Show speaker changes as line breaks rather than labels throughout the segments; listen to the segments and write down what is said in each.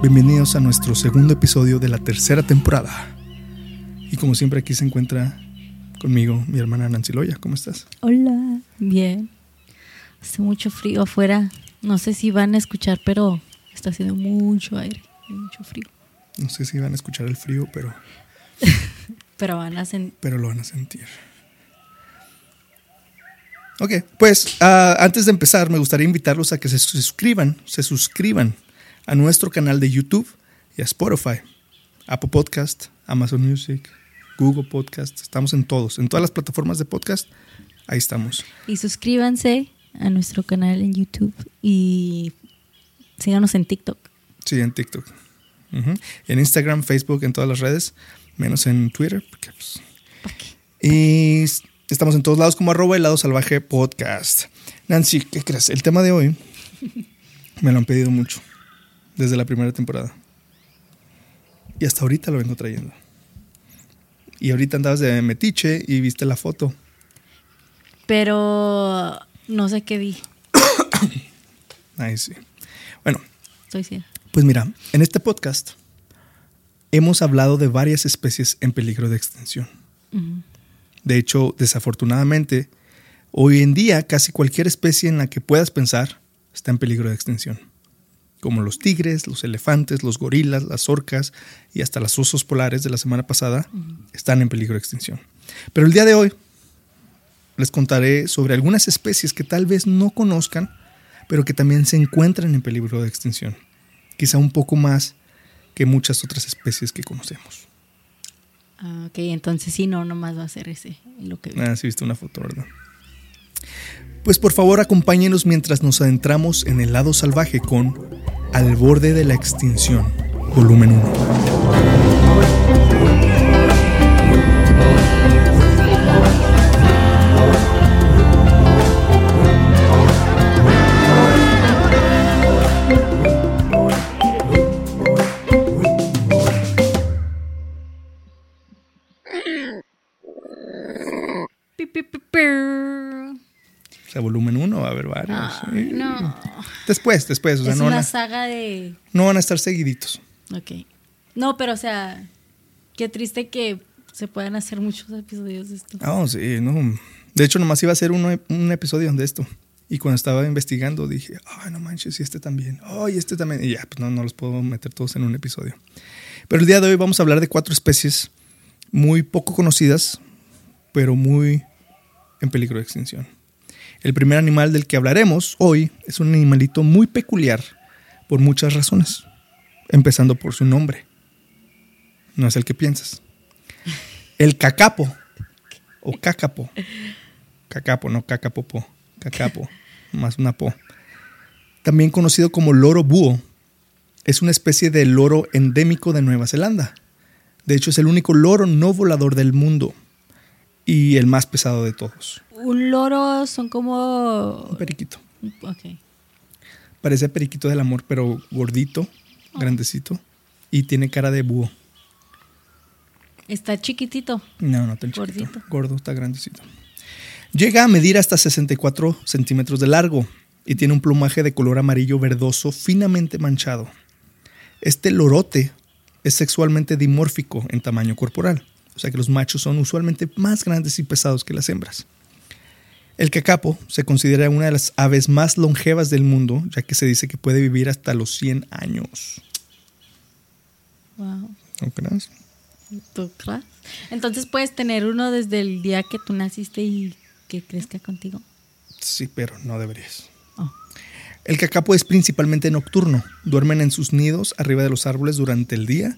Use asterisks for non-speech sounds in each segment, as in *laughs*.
Bienvenidos a nuestro segundo episodio de la tercera temporada. Y como siempre aquí se encuentra conmigo mi hermana Nancy Loya. ¿Cómo estás?
Hola, bien. Hace mucho frío afuera. No sé si van a escuchar, pero está haciendo mucho aire, mucho frío.
No sé si van a escuchar el frío, pero... *laughs*
pero van a sentir...
Pero lo van a sentir. Ok, pues uh, antes de empezar me gustaría invitarlos a que se suscriban, se suscriban a nuestro canal de YouTube y a Spotify, Apple Podcast, Amazon Music, Google Podcast. Estamos en todos, en todas las plataformas de podcast. Ahí estamos.
Y suscríbanse a nuestro canal en YouTube y síganos en TikTok.
Sí, en TikTok. En Instagram, Facebook, en todas las redes, menos en Twitter. Porque, pues, y estamos en todos lados como arroba helado salvaje podcast. Nancy, ¿qué crees? El tema de hoy *laughs* me lo han pedido mucho desde la primera temporada. Y hasta ahorita lo vengo trayendo. Y ahorita andabas de metiche y viste la foto.
Pero no sé qué vi. *coughs*
Ahí sí. Bueno.
Estoy
Pues mira, en este podcast hemos hablado de varias especies en peligro de extinción. De hecho, desafortunadamente, hoy en día casi cualquier especie en la que puedas pensar está en peligro de extinción como los tigres, los elefantes, los gorilas, las orcas y hasta los osos polares de la semana pasada, están en peligro de extinción. Pero el día de hoy les contaré sobre algunas especies que tal vez no conozcan, pero que también se encuentran en peligro de extinción. Quizá un poco más que muchas otras especies que conocemos.
Ah, ok, entonces sí, no, nomás va a ser ese lo que
Ah, sí, viste una foto, ¿verdad? Pues por favor acompáñenos mientras nos adentramos en el lado salvaje con Al borde de la extinción, volumen 1. Volumen 1 va a haber varios.
no.
Después, después.
es una saga de.
No van a estar seguiditos.
Ok. No, pero o sea, qué triste que se puedan hacer muchos episodios de esto.
Ah, sí, no. De hecho, nomás iba a ser un episodio de esto. Y cuando estaba investigando dije, ay, no manches, y este también. Ay, este también. Y ya, pues no, no los puedo meter todos en un episodio. Pero el día de hoy vamos a hablar de cuatro especies muy poco conocidas, pero muy en peligro de extinción. El primer animal del que hablaremos hoy es un animalito muy peculiar por muchas razones, empezando por su nombre. No es el que piensas. El cacapo o cacapo. Cacapo, no cacapopo. Cacapo, más una po. También conocido como loro búho, es una especie de loro endémico de Nueva Zelanda. De hecho, es el único loro no volador del mundo y el más pesado de todos
un loro son como...
Un periquito.
Ok.
Parece periquito del amor, pero gordito, oh. grandecito. Y tiene cara de búho.
¿Está chiquitito?
No, no tan chiquito. Gordito. Gordo, está grandecito. Llega a medir hasta 64 centímetros de largo y tiene un plumaje de color amarillo verdoso finamente manchado. Este lorote es sexualmente dimórfico en tamaño corporal, o sea que los machos son usualmente más grandes y pesados que las hembras. El cacapo se considera una de las aves más longevas del mundo, ya que se dice que puede vivir hasta los 100 años.
Wow.
¿No crees?
¿Tú crees? Entonces puedes tener uno desde el día que tú naciste y que crezca contigo.
Sí, pero no deberías. Oh. El cacapo es principalmente nocturno. Duermen en sus nidos arriba de los árboles durante el día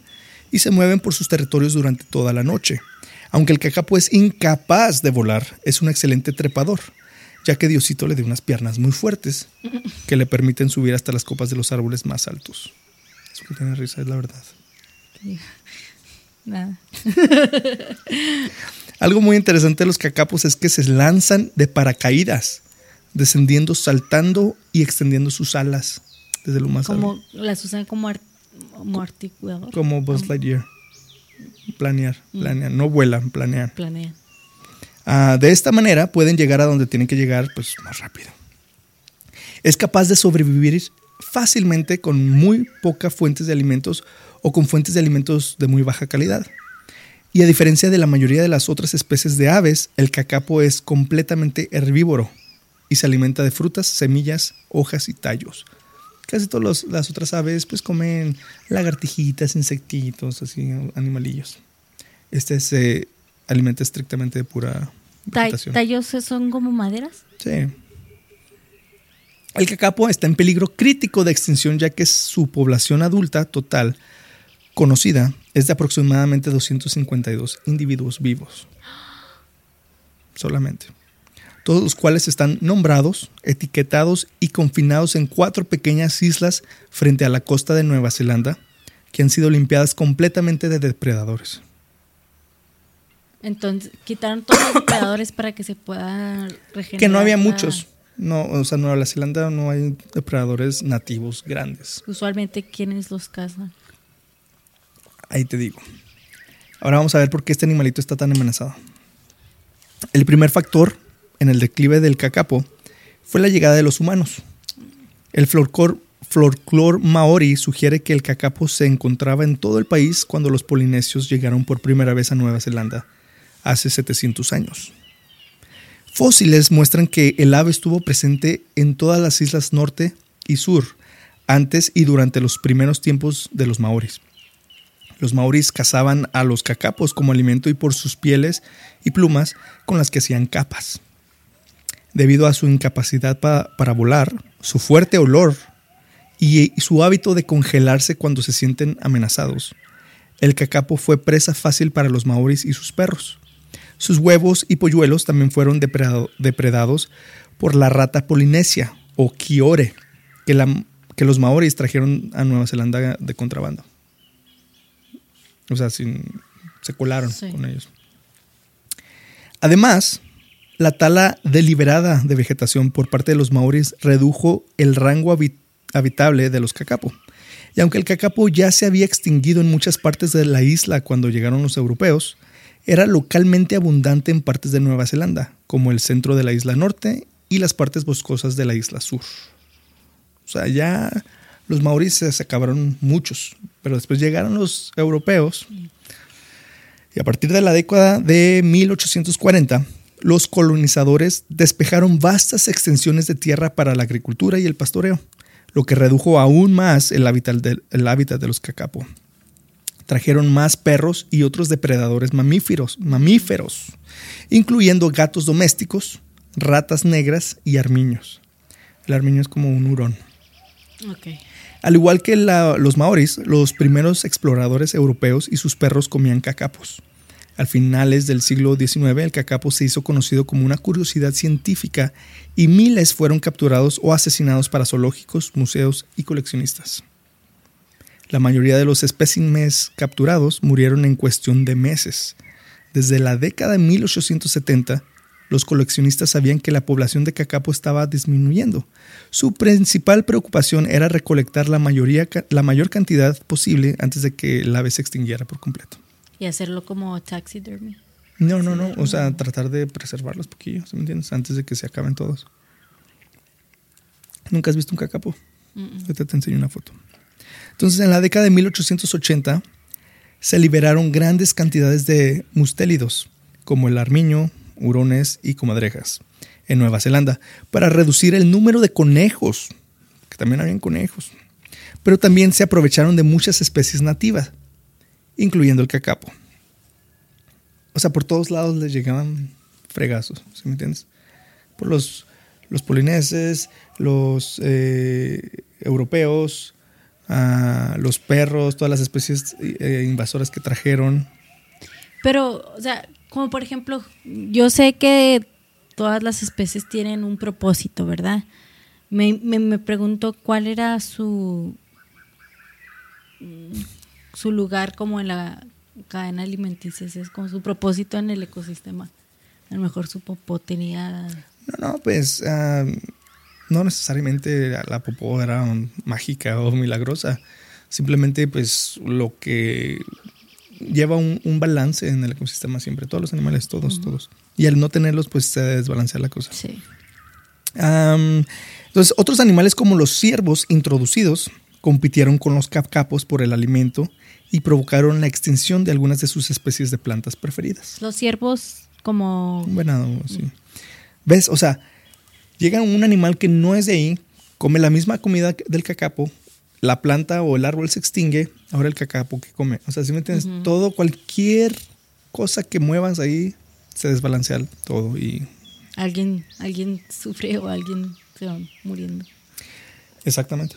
y se mueven por sus territorios durante toda la noche. Aunque el cacapo es incapaz de volar, es un excelente trepador, ya que Diosito le dio unas piernas muy fuertes que le permiten subir hasta las copas de los árboles más altos. Eso que tiene risa es la verdad.
Nada.
Algo muy interesante de los cacapos es que se lanzan de paracaídas, descendiendo, saltando y extendiendo sus alas desde lo más
Como
alto.
las usan como, como articulador.
Como Buzz Lightyear. Planear, planear. No vuelan, planean.
Planean.
Ah, de esta manera pueden llegar a donde tienen que llegar pues, más rápido. Es capaz de sobrevivir fácilmente con muy pocas fuentes de alimentos o con fuentes de alimentos de muy baja calidad. Y a diferencia de la mayoría de las otras especies de aves, el cacapo es completamente herbívoro y se alimenta de frutas, semillas, hojas y tallos. Casi todas las otras aves pues comen lagartijitas, insectitos, así, animalillos. Este se alimenta estrictamente de pura
Ta-
vegetación.
¿Tallos son como maderas?
Sí. El cacapo está en peligro crítico de extinción ya que su población adulta total conocida es de aproximadamente 252 individuos vivos. *gasps* Solamente. Todos los cuales están nombrados, etiquetados y confinados en cuatro pequeñas islas frente a la costa de Nueva Zelanda que han sido limpiadas completamente de depredadores.
Entonces, quitaron todos los depredadores para que se pueda regenerar.
Que no había
la-
muchos. No, o sea, en Nueva Zelanda no hay depredadores nativos grandes.
Usualmente, ¿quiénes los cazan?
Ahí te digo. Ahora vamos a ver por qué este animalito está tan amenazado. El primer factor en el declive del cacapo fue la llegada de los humanos. El folclor, folclor maori sugiere que el cacapo se encontraba en todo el país cuando los polinesios llegaron por primera vez a Nueva Zelanda hace 700 años. Fósiles muestran que el ave estuvo presente en todas las islas norte y sur antes y durante los primeros tiempos de los maoris. Los maoris cazaban a los cacapos como alimento y por sus pieles y plumas con las que hacían capas. Debido a su incapacidad pa- para volar, su fuerte olor y, y su hábito de congelarse cuando se sienten amenazados, el cacapo fue presa fácil para los maoris y sus perros. Sus huevos y polluelos también fueron depreda- depredados por la rata polinesia o kiore, que, la- que los maoris trajeron a Nueva Zelanda de contrabando. O sea, sin- se colaron
Sí.
con ellos. Además, la tala deliberada de vegetación por parte de los maoris redujo el rango habi- habitable de los cacapo. Y aunque el cacapo ya se había extinguido en muchas partes de la isla cuando llegaron los europeos, era localmente abundante en partes de Nueva Zelanda, como el centro de la isla norte y las partes boscosas de la isla sur. O sea, ya los maoris se acabaron muchos, pero después llegaron los europeos y a partir de la década de 1840, los colonizadores despejaron vastas extensiones de tierra para la agricultura y el pastoreo, lo que redujo aún más el hábitat, el hábitat de los cacapo. Trajeron más perros y otros depredadores mamíferos, mamíferos, incluyendo gatos domésticos, ratas negras y armiños. El armiño es como un hurón. Al igual que la- los maoris, los primeros exploradores europeos y sus perros comían cacapos. Al finales del siglo XIX, el cacapo se hizo conocido como una curiosidad científica y miles fueron capturados o asesinados para zoológicos, museos y coleccionistas. La mayoría de los espécimes capturados murieron en cuestión de meses. Desde la década de 1870, los coleccionistas sabían que la población de cacapo estaba disminuyendo. Su principal preocupación era recolectar la, mayoría, la mayor cantidad posible antes de que el ave se extinguiera por completo.
Y hacerlo como taxidermy.
No, no, no. O sea, tratar de preservarlos poquillo, ¿sí me entiendes? Antes de que se acaben todos. ¿Nunca has visto un cacapo? Ahorita te enseño una foto. Entonces, en la década de 1880 se liberaron grandes cantidades de mustélidos, como el armiño, hurones y comadrejas, en Nueva Zelanda, para reducir el número de conejos, que también habían conejos. Pero también se aprovecharon de muchas especies nativas, incluyendo el cacapo. O sea, por todos lados les llegaban fregazos, ¿sí me entiendes? Por los, los polineses, los eh, europeos, ah, los perros, todas las especies eh, invasoras que trajeron.
Pero, o sea, como por ejemplo, yo sé que todas las especies tienen un propósito, ¿verdad? Me, me, me pregunto cuál era su... su lugar como en la cadena alimenticia, es como su propósito en el ecosistema. A lo mejor su popó tenía...
No, no, pues ah, no necesariamente la, la popó era um, mágica o milagrosa. Simplemente pues lo que lleva un, un balance en el ecosistema siempre. Todos los animales, todos, todos. Y al no tenerlos pues se desbalancea la cosa.
Sí.
Entonces, otros animales como los ciervos introducidos compitieron con los capcapos por el alimento y provocaron la extinción de algunas de sus especies de plantas preferidas.
Los ciervos como...
Un venado, sí. ¿Ves? O sea, llega un animal que no es de ahí, come la misma comida del cacapo, la planta o el árbol se extingue, ahora el cacapo que come. O sea, si me entiendes, todo, cualquier cosa que muevas ahí, se desbalancea todo y
Alguien, alguien sufre o alguien se va muriendo.
Exactamente.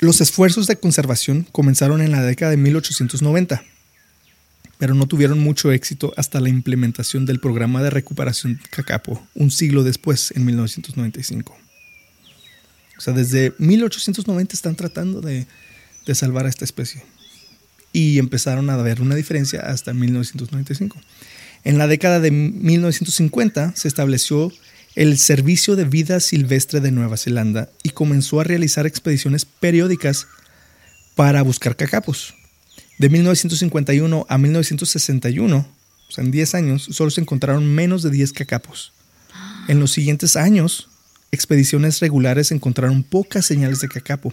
Los esfuerzos de conservación comenzaron en la década de 1890, pero no tuvieron mucho éxito hasta la implementación del programa de recuperación Cacapo un siglo después, en 1995. O sea, desde 1890 están tratando de, de salvar a esta especie. Y empezaron a ver una diferencia hasta 1995. En la década de 1950 se estableció el Servicio de Vida Silvestre de Nueva Zelanda y comenzó a realizar expediciones periódicas para buscar cacapos. De 1951 a 1961, o sea, en 10 años, solo se encontraron menos de 10 cacapos. En los siguientes años, expediciones regulares encontraron pocas señales de cacapo,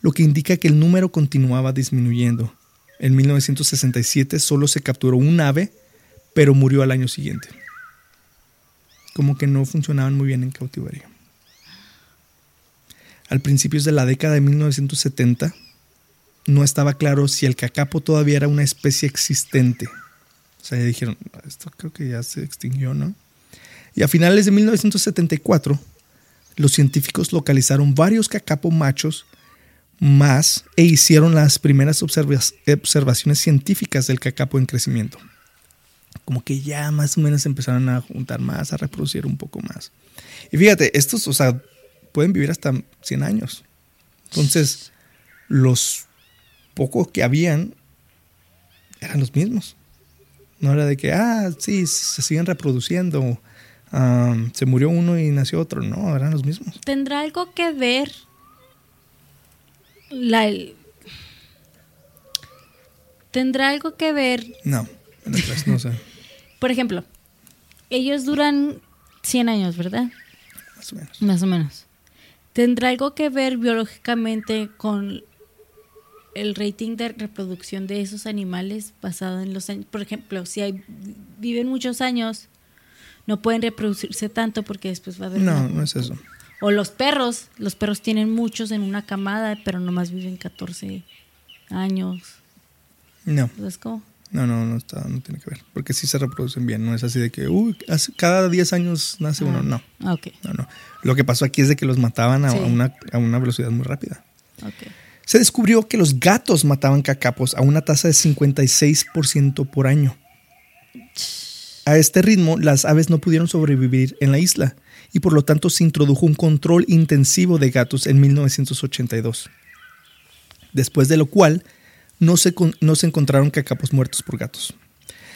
lo que indica que el número continuaba disminuyendo. En 1967 solo se capturó un ave, pero murió al año siguiente. Como que no funcionaban muy bien en cautiverio. Al principios de la década de 1970, no estaba claro si el cacapo todavía era una especie existente. O sea, ya dijeron, esto creo que ya se extinguió, ¿no? Y a finales de 1974, los científicos localizaron varios cacapo machos más e hicieron las primeras observa- observaciones científicas del cacapo en crecimiento. Como que ya más o menos empezaron a juntar más, a reproducir un poco más. Y fíjate, estos, o sea, pueden vivir hasta 100 años. Entonces, los pocos que habían eran los mismos. No era de que, ah, sí, se siguen reproduciendo. ah, se murió uno y nació otro. No, eran los mismos.
¿Tendrá algo que ver la... ¿Tendrá algo que ver,
No, no sé,
por ejemplo, ellos duran 100 años, ¿verdad?
más o menos.
Más o menos. ¿Tendrá algo que ver biológicamente con el rating de reproducción de esos animales basado en los años? Por ejemplo, si hay, viven muchos años, no pueden reproducirse tanto porque después va a haber...
No,
una-
no es eso.
O los perros, los perros tienen muchos en una camada, pero nomás viven 14 años.
No,
¿Sabes cómo?
No, no, no, está, no tiene que ver. Porque sí se reproducen bien. No es así de que, uy, cada 10 años nace uno. No,
Ah, ok,
no, no. Lo que pasó aquí es de que los mataban a,
Sí.
a una, a una velocidad muy rápida.
ok.
Se descubrió que los gatos mataban cacapos a una tasa de 56% por año. A este ritmo, las aves no pudieron sobrevivir en la isla y por lo tanto se introdujo un control intensivo de gatos en 1982. Después de lo cual, no se, no se encontraron cacapos muertos por gatos.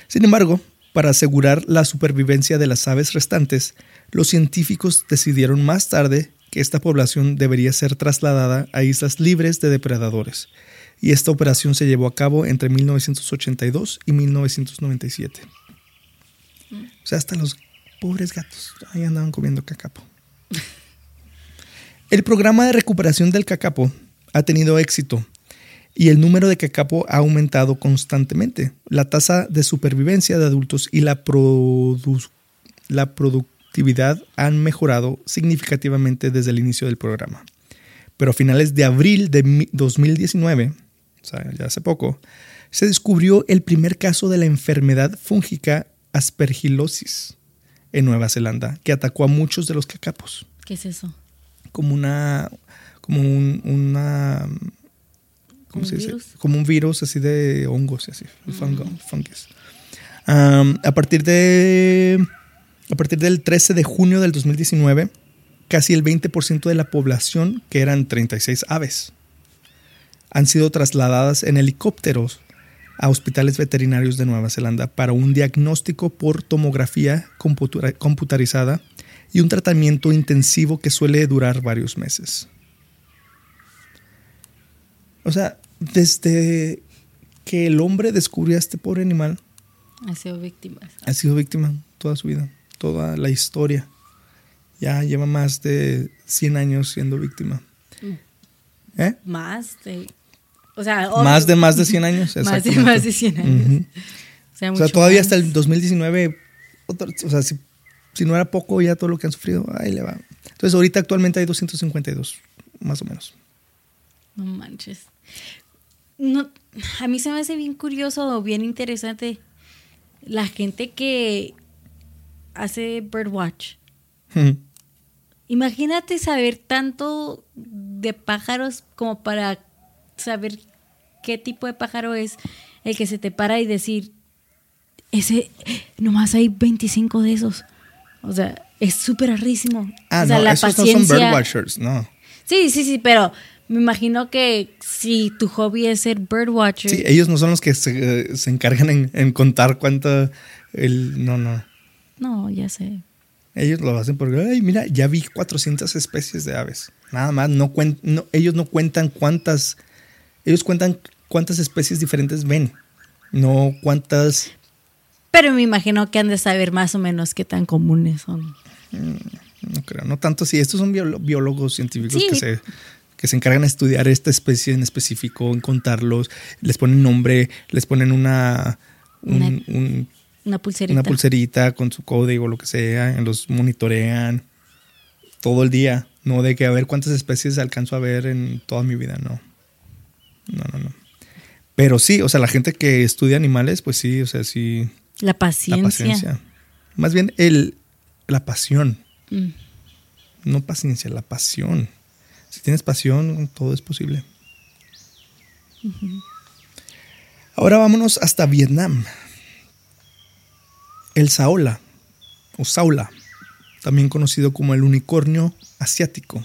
Sin embargo, para asegurar la supervivencia de las aves restantes, los científicos decidieron más tarde que esta población debería ser trasladada a islas libres de depredadores, y esta operación se llevó a cabo entre 1982 y 1997. O sea, hasta los pobres gatos ahí andaban comiendo cacapo. *laughs* El programa de recuperación del cacapo ha tenido éxito y el número de cacapo ha aumentado constantemente. La tasa de supervivencia de adultos y la, produ- la productividad han mejorado significativamente desde el inicio del programa. Pero a finales de abril de mi- 2019, o sea, ya hace poco, se descubrió el primer caso de la enfermedad fúngica aspergilosis en Nueva Zelanda, que atacó a muchos de los cacapos
¿Qué es eso?
como una como un, una ¿cómo
¿Un
se dice?
virus?
como un virus así de hongos así fungo- fungus. A partir de a partir del 13 de junio del 2019 casi el 20% de la población que eran 36 aves han sido trasladadas en helicópteros a hospitales veterinarios de Nueva Zelanda para un diagnóstico por tomografía computarizada y un tratamiento intensivo que suele durar varios meses. O sea, desde que el hombre descubrió a este pobre animal,
ha sido víctima.
Ha sido víctima toda su vida, toda la historia. Ya lleva más de 100 años siendo víctima.
Mm. ¿Eh? Más de... O sea,
más de más de 100 años. *laughs*
Más de más de 100 años.
O sea, todavía hasta el 2019, o sea, si, si, no era poco ya todo lo que han sufrido, ahí le va. Entonces ahorita actualmente hay 252, más o menos.
No manches. No, a mí se me hace bien curioso, bien interesante la gente que hace birdwatch. Imagínate saber tanto de pájaros como para saber qué tipo de pájaro es el que se te para y decir, ese, nomás hay 25 de esos. O sea, es súper rarísimo.
Ah,
o sea,
no,
la
esos no son birdwatchers, no.
Sí, sí, sí, pero me imagino que si tu hobby es ser birdwatcher.
Sí, ellos no son los que se, se encargan en, contar cuánto el... No, no.
No, ya sé.
Ellos lo hacen porque, ay, mira, ya vi 400 especies de aves. Nada más, no, no ellos no cuentan cuántas... Ellos cuentan cuántas especies diferentes ven, no cuántas...
Pero me imagino que han de saber más o menos qué tan comunes son.
Mm, no creo, no tanto sí. Estos son biólogos científicos que se que se encargan de estudiar esta especie en específico, en contarlos, les ponen nombre, les ponen una,
una, pulserita.
una pulserita con su código, lo que sea, los monitorean todo el día, no de que a ver cuántas especies alcanzo a ver en toda mi vida, no. No, no, no. Pero sí, o sea, la gente que estudia animales, pues sí, o sea, sí.
La paciencia. La paciencia.
Más bien el, la pasión. Mm. No paciencia, la pasión. Si tienes pasión, todo es posible. Ahora vámonos hasta Vietnam. El Saola, o Saula, también conocido como el unicornio asiático,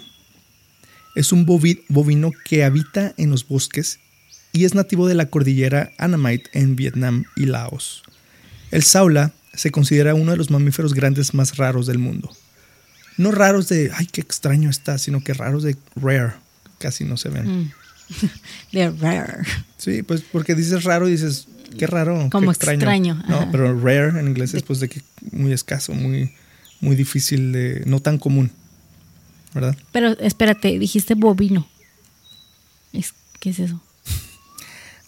es un bovino que habita en los bosques y es nativo de la cordillera Annamite en Vietnam y Laos. El Saula se considera uno de los mamíferos grandes más raros del mundo no raros de, ay, qué extraño está, sino que raros de rare. Casi no se ven.
Mm. *laughs* De rare.
Sí, pues porque dices raro y dices, qué raro.
Como
qué
extraño.
No, pero rare en inglés es pues de que muy escaso, muy, muy difícil de, no tan común. ¿Verdad?
Pero espérate, dijiste bovino. ¿Qué es eso?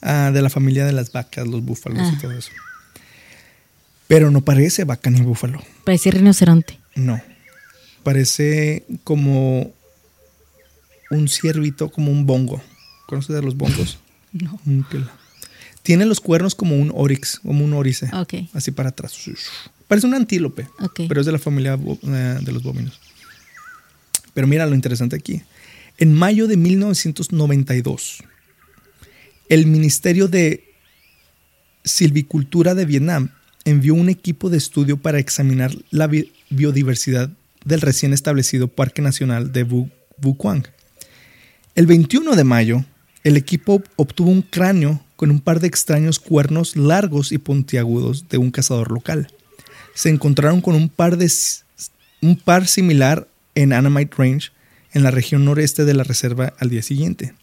ah, de la familia de las vacas, los búfalos y ah. todo eso. Pero no parece vaca ni búfalo.
Parece rinoceronte.
No parece como un ciervito, como un bongo. ¿Conoces de los bongos? *laughs*
no.
Tiene los cuernos como un orix, como un orice.
Okay.
Así para atrás. Parece un antílope, pero es de la familia eh, de los bóvinos. Pero mira lo interesante aquí. En mayo de 1992, el Ministerio de Silvicultura de Vietnam envió un equipo de estudio para examinar la biodiversidad del recién establecido Parque Nacional de Vuquang. El 21 de mayo, el equipo obtuvo un cráneo con un par de extraños cuernos largos y puntiagudos de un cazador local. Se encontraron con un par, de, un par similar en Anamite Range, en la región noreste de la reserva al día siguiente.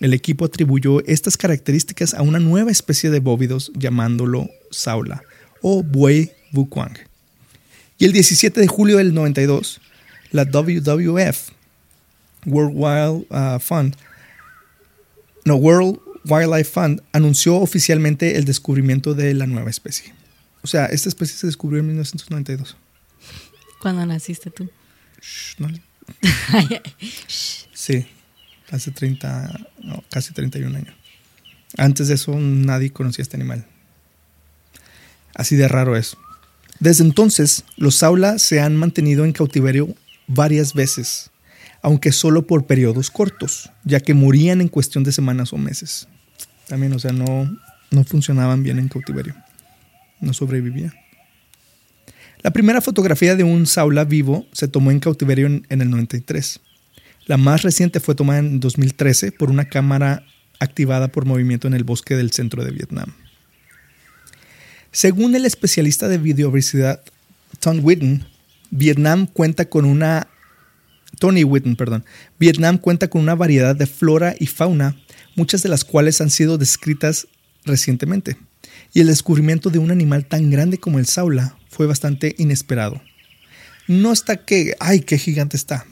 El equipo atribuyó estas características a una nueva especie de bóvidos llamándolo Saula o Buey Vuquang. Y el 17 de julio del 92, la WWF, World Wild uh, Fund, no, World Wildlife Fund, anunció oficialmente el descubrimiento de la nueva especie. O sea, esta especie se descubrió en 1992.
¿Cuándo naciste tú? *laughs*
sí, hace 30, no, casi 31 años. Antes de eso nadie conocía este animal. Así de raro es. Desde entonces, los Saula se han mantenido en cautiverio varias veces, aunque solo por periodos cortos, ya que morían en cuestión de semanas o meses. También, o sea, no, no funcionaban bien en cautiverio. No sobrevivían. La primera fotografía de un Saula vivo se tomó en cautiverio en, en el 93. La más reciente fue tomada en 2013 por una cámara activada por movimiento en el bosque del centro de Vietnam. Según el especialista de biodiversidad Tom Whitten, Vietnam cuenta con una Tony Whitten, perdón. Vietnam cuenta con una variedad de flora y fauna, muchas de las cuales han sido descritas recientemente. Y el descubrimiento de un animal tan grande como el saula fue bastante inesperado. No está que, ay, qué gigante está.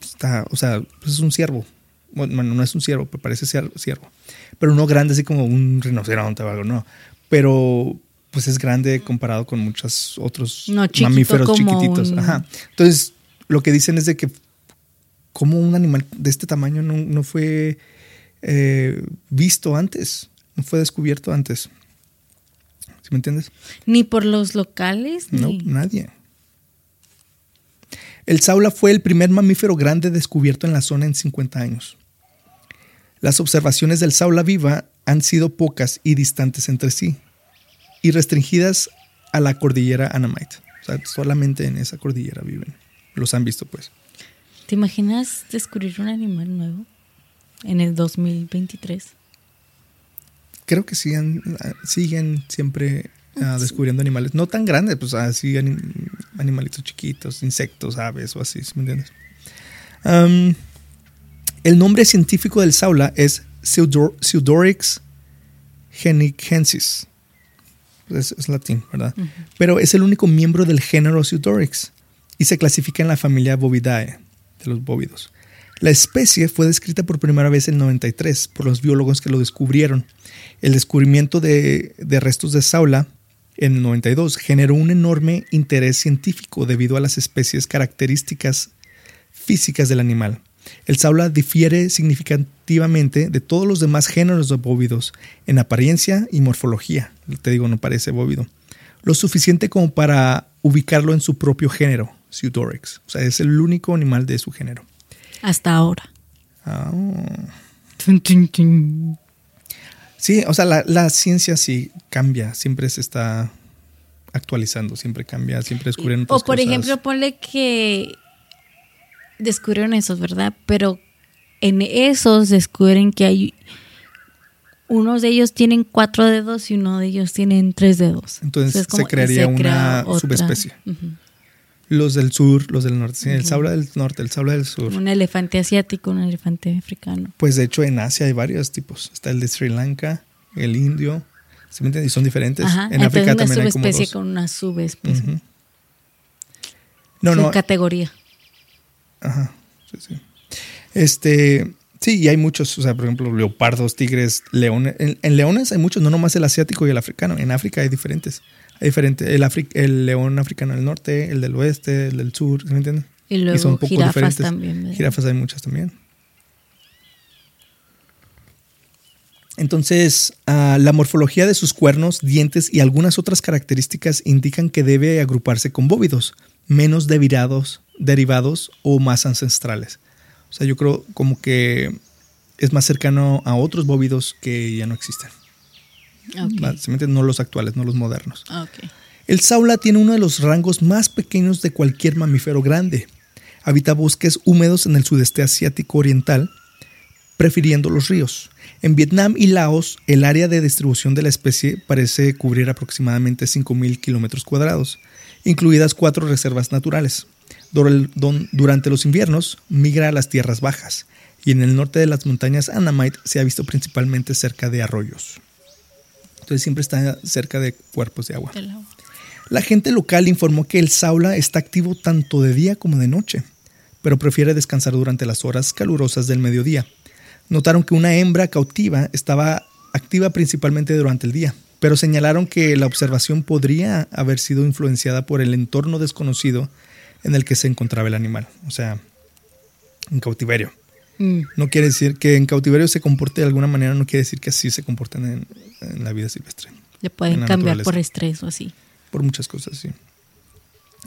Está, o sea, pues es un ciervo. Bueno, no es un ciervo, pero parece ciervo. Pero no grande así como un rinoceronte o algo, no. Pero pues es grande comparado con muchos otros mamíferos chiquititos. Ajá. Entonces, lo que dicen es de que como un animal de este tamaño no, fue eh, visto antes, no fue descubierto antes. ¿Sí me entiendes?
Ni por los locales.
No, nadie. El saula fue el primer mamífero grande descubierto en la zona en 50 años. Las observaciones del saula viva han sido pocas y distantes entre sí y restringidas a la cordillera Anamite. O sea, solamente en esa cordillera viven. Los han visto, pues.
¿Te imaginas descubrir un animal nuevo en el 2023?
Creo que siguen, siguen siempre ah, descubriendo animales. No tan grandes, pues así animalitos chiquitos, insectos, aves o así, ¿me entiendes? el nombre científico del saula es Pseudorix genicensis es, latín, ¿verdad? Pero es el único miembro del género Pseudorix y se clasifica en la familia Bovidae, de los bóvidos. La especie fue descrita por primera vez en 93 por los biólogos que lo descubrieron. El descubrimiento de, de restos de Saula en 92 generó un enorme interés científico debido a las especies características físicas del animal. El saula difiere significativamente de todos los demás géneros de bóvidos en apariencia y morfología. Te digo, no parece bóvido. Lo suficiente como para ubicarlo en su propio género, Pseudorix. O sea, es el único animal de su género.
Hasta ahora.
Ah. Sí, o sea, la, ciencia sí cambia, siempre se está actualizando, siempre cambia, siempre descubren
O por ejemplo, ponle que descubrieron esos, ¿verdad? Pero en esos descubren que hay unos de ellos tienen cuatro dedos y uno de ellos tienen tres dedos.
Entonces, se crearía una subespecie. Los del sur, los del norte, el sabla del norte, el sabla del sur.
Un elefante asiático, un elefante africano.
Pues de hecho en Asia hay varios tipos. Está el de Sri Lanka, el indio, ¿se me entiende? Y son diferentes. en África también hay como dos.
con una subespecie. No, no. categoría.
Ajá, sí, sí. Este, sí, y hay muchos, o sea, por ejemplo, leopardos, tigres, leones. En, leones hay muchos, no nomás el asiático y el africano. En África hay diferentes. Hay diferentes. El, el león africano del norte, el del oeste, el del sur, ¿me entiendes?
Y luego son un poco jirafas diferentes. también.
Jirafas hay muchas también. Entonces, ah, la morfología de sus cuernos, dientes y algunas otras características indican que debe agruparse con bóvidos, menos derivados, derivados o más ancestrales. O sea, yo creo como que es más cercano a otros bóvidos que ya no existen. Okay. No los actuales, no los modernos. El saula tiene uno de los rangos más pequeños de cualquier mamífero grande. Habita bosques húmedos en el sudeste asiático oriental, prefiriendo los ríos. En Vietnam y Laos, el área de distribución de la especie parece cubrir aproximadamente 5.000 kilómetros cuadrados incluidas cuatro reservas naturales. Durante los inviernos migra a las tierras bajas y en el norte de las montañas Anamite se ha visto principalmente cerca de arroyos. Entonces siempre está cerca de cuerpos de agua. La gente local informó que el saula está activo tanto de día como de noche, pero prefiere descansar durante las horas calurosas del mediodía. Notaron que una hembra cautiva estaba activa principalmente durante el día, pero señalaron que la observación podría haber sido influenciada por el entorno desconocido en el que se encontraba el animal, o sea, en cautiverio. Mm. No quiere decir que en cautiverio se comporte de alguna manera, no quiere decir que así se comporten en, la vida silvestre.
Le pueden cambiar por estrés o así.
Por muchas cosas, sí.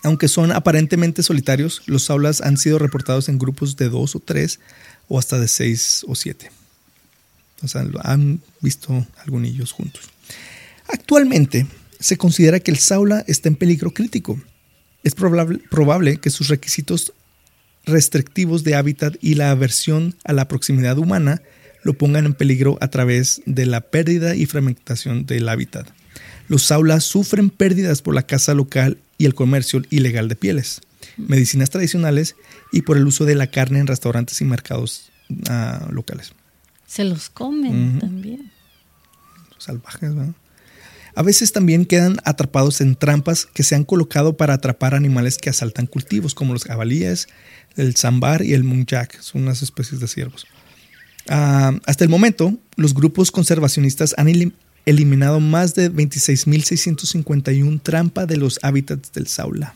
Aunque son aparentemente solitarios, los aulas han sido reportados en grupos de dos o tres o hasta de seis o siete. O sea, han visto algunillos juntos. Actualmente se considera que el Saula está en peligro crítico. Es probable, que sus requisitos restrictivos de hábitat y la aversión a la proximidad humana lo pongan en peligro a través de la pérdida y fragmentación del hábitat. Los saulas sufren pérdidas por la caza local y el comercio ilegal de pieles, medicinas tradicionales y por el uso de la carne en restaurantes y mercados ah, locales.
Se los comen también.
Salvajes, ¿verdad? A veces también quedan atrapados en trampas que se han colocado para atrapar animales que asaltan cultivos, como los jabalíes, el sambar y el muncak, son unas especies de ciervos. Ah, hasta el momento, los grupos conservacionistas han eliminado más de 26.651 trampas de los hábitats del saula.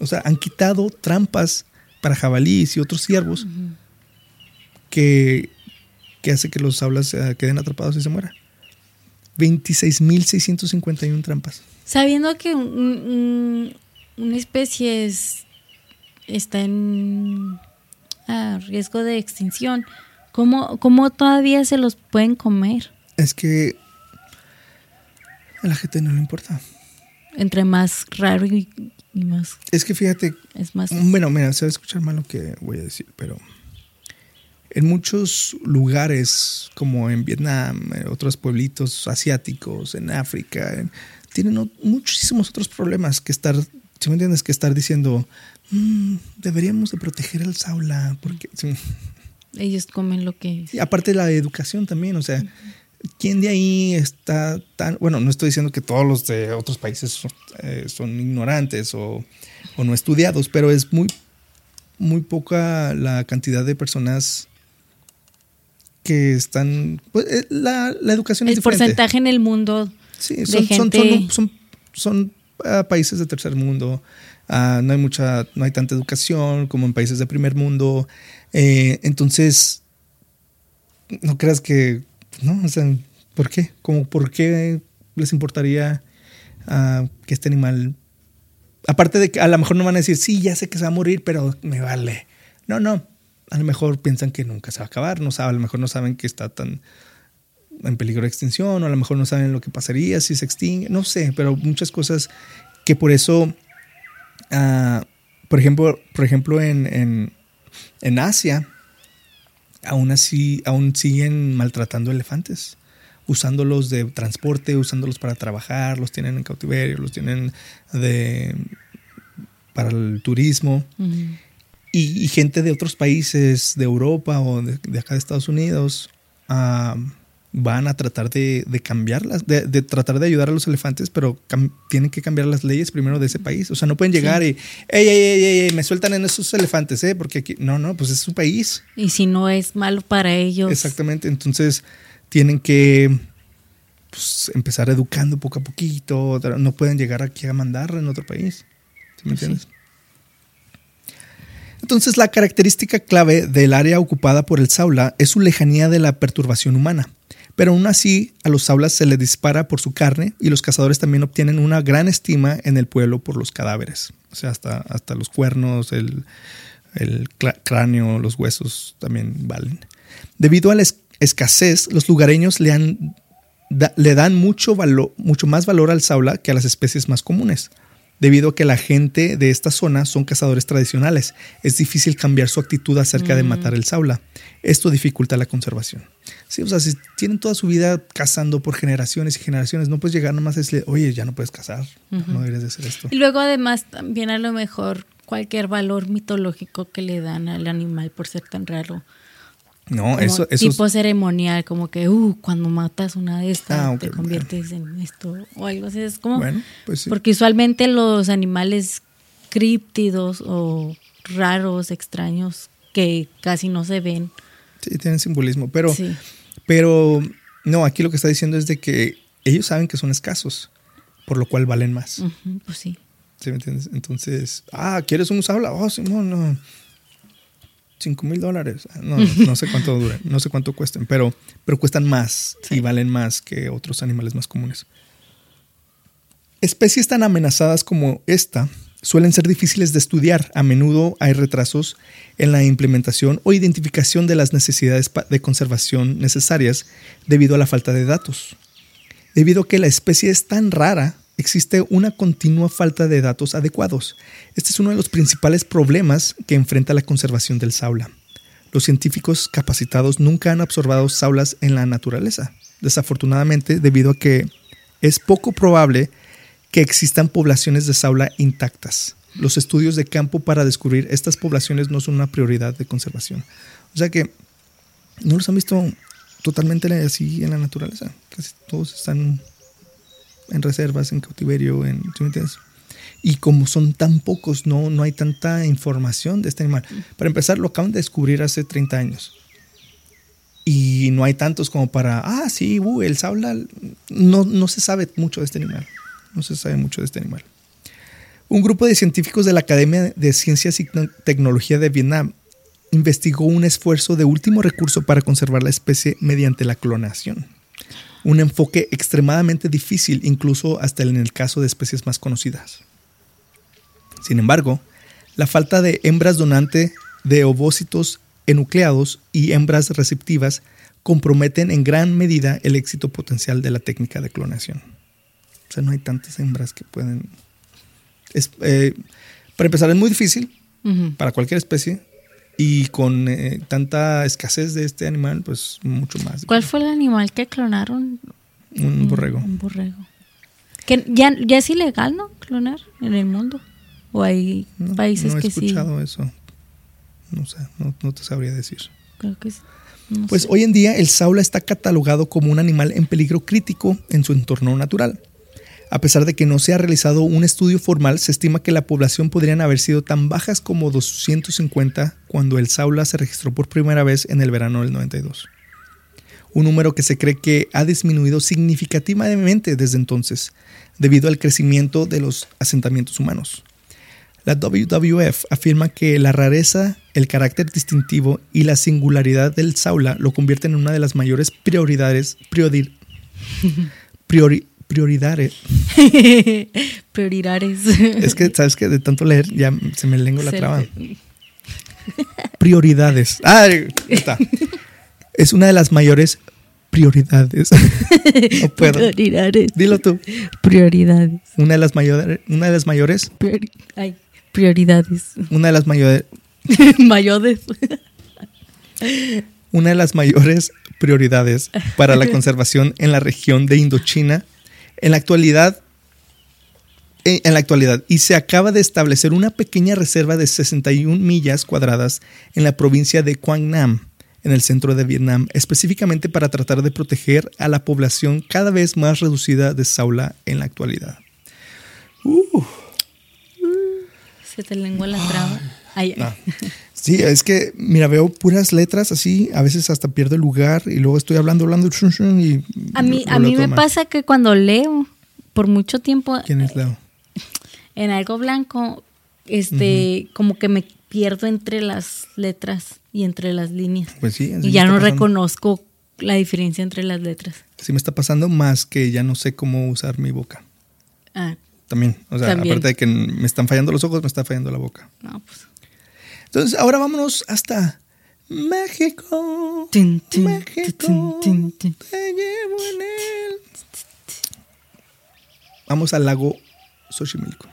O sea, han quitado trampas para jabalíes y otros ciervos que que hace que los saulas eh, queden atrapados y se mueran. 26.651 trampas.
Sabiendo que una especie está en riesgo de extinción, ¿cómo, ¿cómo, todavía se los pueden comer?
Es que a la gente no le importa.
Entre más raro y, y más...
Es que fíjate...
Es más...
Bueno, mira, se va a escuchar mal lo que voy a decir, pero en muchos lugares, como en Vietnam, en otros pueblitos asiáticos, en África, tienen muchísimos otros problemas que estar, si me entiendes, que estar diciendo, mm, deberíamos de proteger al saula, porque...
Ellos comen lo que...
Y aparte de la educación también, o sea, ¿quién de ahí está tan... Bueno, no estoy diciendo que todos los de otros países son, eh, ignorantes o, o no estudiados, pero es muy muy poca la cantidad de personas que están... Pues, eh, la, educación
el
es
porcentaje en el mundo
sí, son,
gente...
son, son, ah, países de tercer mundo. Ah, no hay mucha, no hay tanta educación como en países de primer mundo. Eh, entonces, no creas que, no, o sea, ¿por qué? Como, ¿por qué les importaría ah, que este animal, aparte de que a lo mejor no van a decir, sí, ya sé que se va a morir, pero me vale. No, no, a lo mejor piensan que nunca se va a acabar, no saben, a lo mejor no saben que está tan en peligro de extinción, o a lo mejor no saben lo que pasaría si se extingue, no sé, pero muchas cosas que por eso, ah, por ejemplo, por ejemplo en, en, Asia, aún así, aún siguen maltratando elefantes, usándolos de transporte, usándolos para trabajar, los tienen en cautiverio, los tienen de para el turismo. Y, gente de otros países, de Europa o de, acá de Estados Unidos, van a tratar de, cambiarlas, de, tratar de ayudar a los elefantes, pero tienen que cambiar las leyes primero de ese país. O sea, no pueden llegar y, ey, ey, ey, me sueltan en esos elefantes, ¿eh? Porque aquí, no, no, pues es su país.
Y si no es malo para ellos.
Exactamente, entonces tienen que pues, empezar educando poco a poquito, no pueden llegar aquí a mandar en otro país. ¿Sí me entiendes? Entonces, la característica clave del área ocupada por el saula es su lejanía de la perturbación humana. Pero aún así, a los saulas se les dispara por su carne y los cazadores también obtienen una gran estima en el pueblo por los cadáveres. O sea, hasta, hasta los cuernos, el, cráneo, los huesos también valen. Debido a la escasez, los lugareños le, le dan mucho, mucho más valor al saula que a las especies más comunes debido a que la gente de esta zona son cazadores tradicionales. Es difícil cambiar su actitud acerca de mm. matar el saula. Esto dificulta la conservación. Sí, o sea, si tienen toda su vida cazando por generaciones y generaciones, no puedes llegar nomás a decirle, oye, ya no puedes cazar, no deberías de hacer esto.
Y luego además también a lo mejor cualquier valor mitológico que le dan al animal por ser tan raro
no, eso,
eso Tipo ceremonial, como que, uh, cuando matas una de estas, ah, te conviertes en esto o algo así. Es como. Pues porque usualmente los animales críptidos o raros, extraños, que casi no se ven.
Sí, tienen simbolismo. Pero, pero no, aquí lo que está diciendo es de que ellos saben que son escasos, por lo cual valen más.
pues sí.
¿Sí me entiendes? Entonces, ah, ¿quieres un sabla? Oh, sí, no, no 5 mil dólares. No, *laughs* no, sé cuánto duren, no sé cuánto cuesten, pero, pero cuestan más y valen más que otros animales más comunes. Especies tan amenazadas como esta suelen ser difíciles de estudiar. A menudo hay retrasos en la implementación o identificación de las necesidades de conservación necesarias debido a la falta de datos. Debido a que la especie es tan rara, existe una continua falta de datos adecuados. Este es uno de los principales problemas que enfrenta la conservación del saula. Los científicos capacitados nunca han observado saulas en la naturaleza, desafortunadamente debido a que es poco probable que existan poblaciones de saula intactas. Los estudios de campo para descubrir estas poblaciones no son una prioridad de conservación. O sea que no los han visto totalmente así en la naturaleza. Casi todos están en reservas, en cautiverio, en Y como son tan pocos, no, no hay tanta información de este animal. Para empezar, lo acaban de descubrir hace 30 años. Y no hay tantos como para, ah, sí, uh, el saula. No, no se sabe mucho de este animal. No se sabe mucho de este animal. Un grupo de científicos de la Academia de Ciencias y Tecnología de Vietnam investigó un esfuerzo de último recurso para conservar la especie mediante la clonación. Un enfoque extremadamente difícil incluso hasta en el caso de especies más conocidas. Sin embargo, la falta de hembras donante de ovócitos enucleados y hembras receptivas comprometen en gran medida el éxito potencial de la técnica de clonación. O sea, no hay tantas hembras que pueden... Eh, para empezar, es muy difícil para cualquier especie y con eh, tanta escasez de este animal, pues mucho más.
¿Cuál fue el animal que clonaron?
Un borrego.
Un, borrego. Que ya, ya es ilegal, ¿no? Clonar en el mundo. ¿O hay países que sí?
No he escuchado eso. No sé, no, te sabría decir.
Creo que sí.
pues hoy en día el saula está catalogado como un animal en peligro crítico en su entorno natural. A pesar de que no se ha realizado un estudio formal, se estima que la población podrían haber sido tan bajas como 250 cuando el Saula se registró por primera vez en el verano del 92. Un número que se cree que ha disminuido significativamente desde entonces, debido al crecimiento de los asentamientos humanos. La WWF afirma que la rareza, el carácter distintivo y la singularidad del Saula lo convierten en una de las mayores prioridades, priori, *laughs* priori, prioridades. *laughs*
prioridades.
Es que, ¿sabes que De tanto leer ya se me lengua la traba. Prioridades. Ah, está. Es una de las mayores prioridades. *laughs* no puedo.
Prioridades.
Dilo tú.
Prioridades.
Una de las mayores. Una de las mayores.
Ay, prioridades.
Una de las mayores. *laughs*
mayores.
una de las mayores prioridades para la conservación en la región de Indochina en la actualidad, en la actualidad, y se acaba de establecer una pequeña reserva de 61 millas cuadradas en la provincia de Quang Nam, en el centro de Vietnam, específicamente para tratar de proteger a la población cada vez más reducida de Saula en la actualidad. Uh.
Se te lengua la traba. Ah. *laughs*
Sí, es que, mira, veo puras letras así, a veces hasta pierdo el lugar y luego estoy hablando, hablando y...
A mí, a mí me pasa que cuando leo, por mucho tiempo...
¿Quién es Leo? *laughs*
En algo blanco, este, como que me pierdo entre las letras y entre las líneas.
Pues sí.
Y ya no reconozco la diferencia entre las letras.
Sí me está pasando más que ya no sé cómo usar mi boca.
Ah.
También, o sea, aparte de que me están fallando los ojos, me está fallando la boca.
No, pues...
Entonces, ahora vámonos hasta México. México. te llevo en él. Vamos al lago Xochimilco.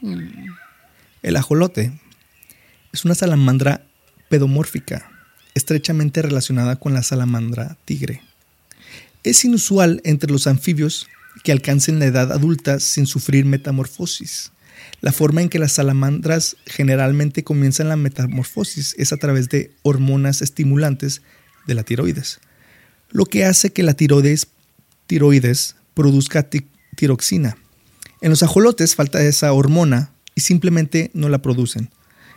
Mm. El ajolote es una salamandra pedomórfica, estrechamente relacionada con la salamandra tigre. Es inusual entre los anfibios que alcancen la edad adulta sin sufrir metamorfosis. La forma en que las salamandras generalmente comienzan la metamorfosis es a través de hormonas estimulantes de la tiroides, lo que hace que la tiroides, tiroides produzca tiroxina. En los ajolotes falta esa hormona y simplemente no la producen.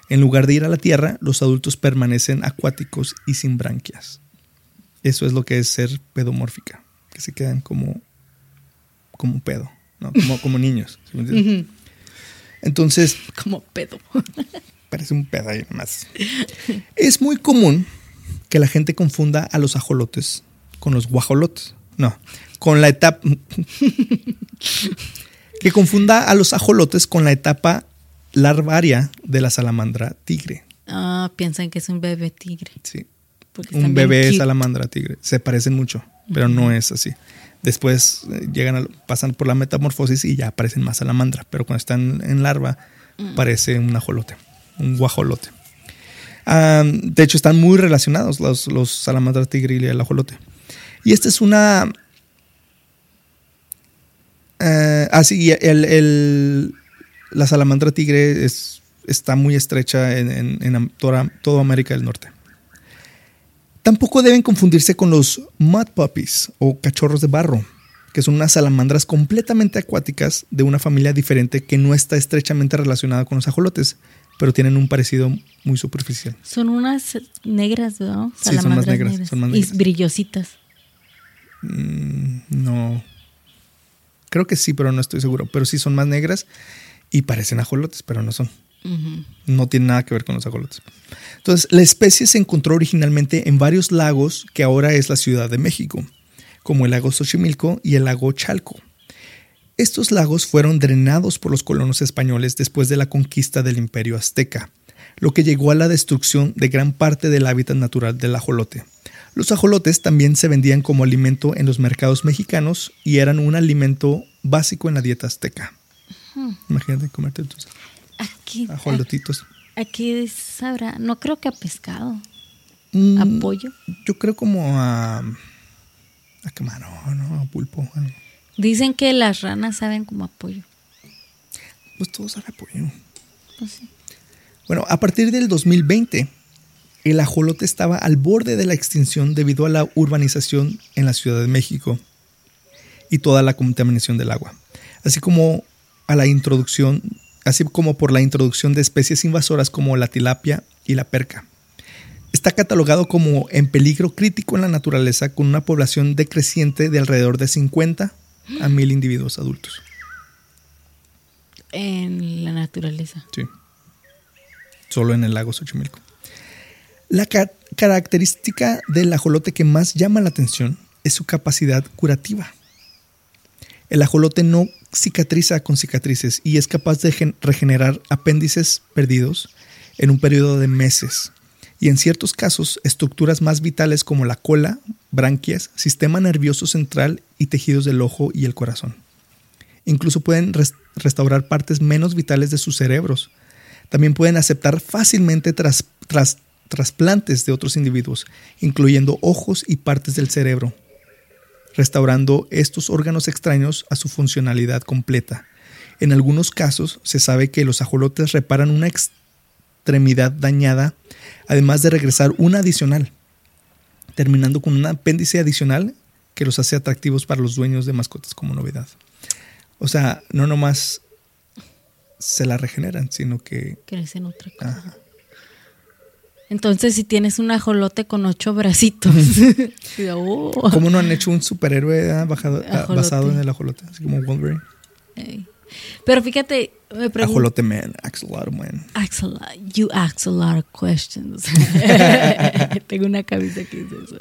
En lugar de ir a la tierra, los adultos permanecen acuáticos y sin branquias. Eso es lo que es ser pedomórfica, que se quedan como, como pedo, como, como niños. Entonces.
Como pedo.
Parece un pedo ahí nomás. Es muy común que la gente confunda a los ajolotes con los guajolotes. No, con la etapa. *laughs* que confunda a los ajolotes con la etapa larvaria de la salamandra tigre.
Ah, piensan que es un bebé tigre.
Sí. un bebé salamandra tigre. Se parecen mucho, pero no es así. Después eh, llegan a- pasan por la metamorfosis y ya aparecen más salamandra, pero cuando están en larva parece un ajolote, un guajolote. Ah, de hecho, están muy relacionados los, los salamandra tigre y el ajolote. Y esta es una... Eh, ah, sí, y el, el- la salamandra tigre es, está muy estrecha en, en- en toda, toda América del Norte. Tampoco deben confundirse con los mud puppies o cachorros de barro, que son unas salamandras completamente acuáticas de una familia diferente que no está estrechamente relacionada con los ajolotes, pero tienen un parecido muy superficial.
Son unas negras, ¿no?
Sí, son más
Salamandras
negras, son más negras.
Y brillositas.
Mm, no. Creo que sí, pero no estoy seguro. Pero sí son más negras y parecen ajolotes, pero no son. No tiene nada que ver con los ajolotes. Entonces, la especie se encontró originalmente en varios lagos que ahora es la Ciudad de México, como el lago Xochimilco y el lago Chalco. Estos lagos fueron drenados por los colonos españoles después de la conquista del imperio azteca, lo que llegó a la destrucción de gran parte del hábitat natural del ajolote. Los ajolotes también se vendían como alimento en los mercados mexicanos y eran un alimento básico en la dieta azteca. Imagínate comerte tus
Aquí,
ajolotitos.
aquí sabrá, no creo que a pescado,
Mm,
a pollo.
Yo creo como a. A camarón, ¿no? A pulpo. algo.
Dicen que las ranas saben como a pollo.
Pues todo sabe a pollo.
Pues sí.
Bueno, a partir del 2020, el ajolote estaba al borde de la extinción debido a la urbanización en la Ciudad de México y toda la contaminación del agua, así como a la introducción, así como por la introducción de especies invasoras como la tilapia y la perca. Está catalogado como en peligro crítico en la naturaleza con una población decreciente de alrededor de 50 a 1000 individuos adultos.
En la naturaleza.
Sí. Solo en el lago Xochimilco. La ca- característica del ajolote que más llama la atención es su capacidad curativa. El ajolote no cicatriza con cicatrices y es capaz de gen- regenerar apéndices perdidos en un periodo de meses. Y en ciertos casos, estructuras más vitales como la cola, branquias, sistema nervioso central y tejidos del ojo y el corazón. Incluso pueden res- restaurar partes menos vitales de sus cerebros. También pueden aceptar fácilmente tras- tras- trasplantes de otros individuos, incluyendo ojos y partes del cerebro, restaurando estos órganos extraños a su funcionalidad completa. En algunos casos se sabe que los ajolotes reparan una extremidad dañada, además de regresar una adicional, terminando con un apéndice adicional que los hace atractivos para los dueños de mascotas como novedad. O sea, no nomás se la regeneran, sino que
Crecen otra cosa.
Ajá.
Entonces, si tienes un ajolote con ocho bracitos. *laughs* oh.
¿Cómo no han hecho un superhéroe ah, bajado- ah, basado en el ajolote? Así como Wolverine.
Ey. Pero fíjate, me pregunto.
Ajolote Man, Axolotl Man.
Ask a lot- you ask a lot of questions. *laughs* Tengo una camisa que dice eso.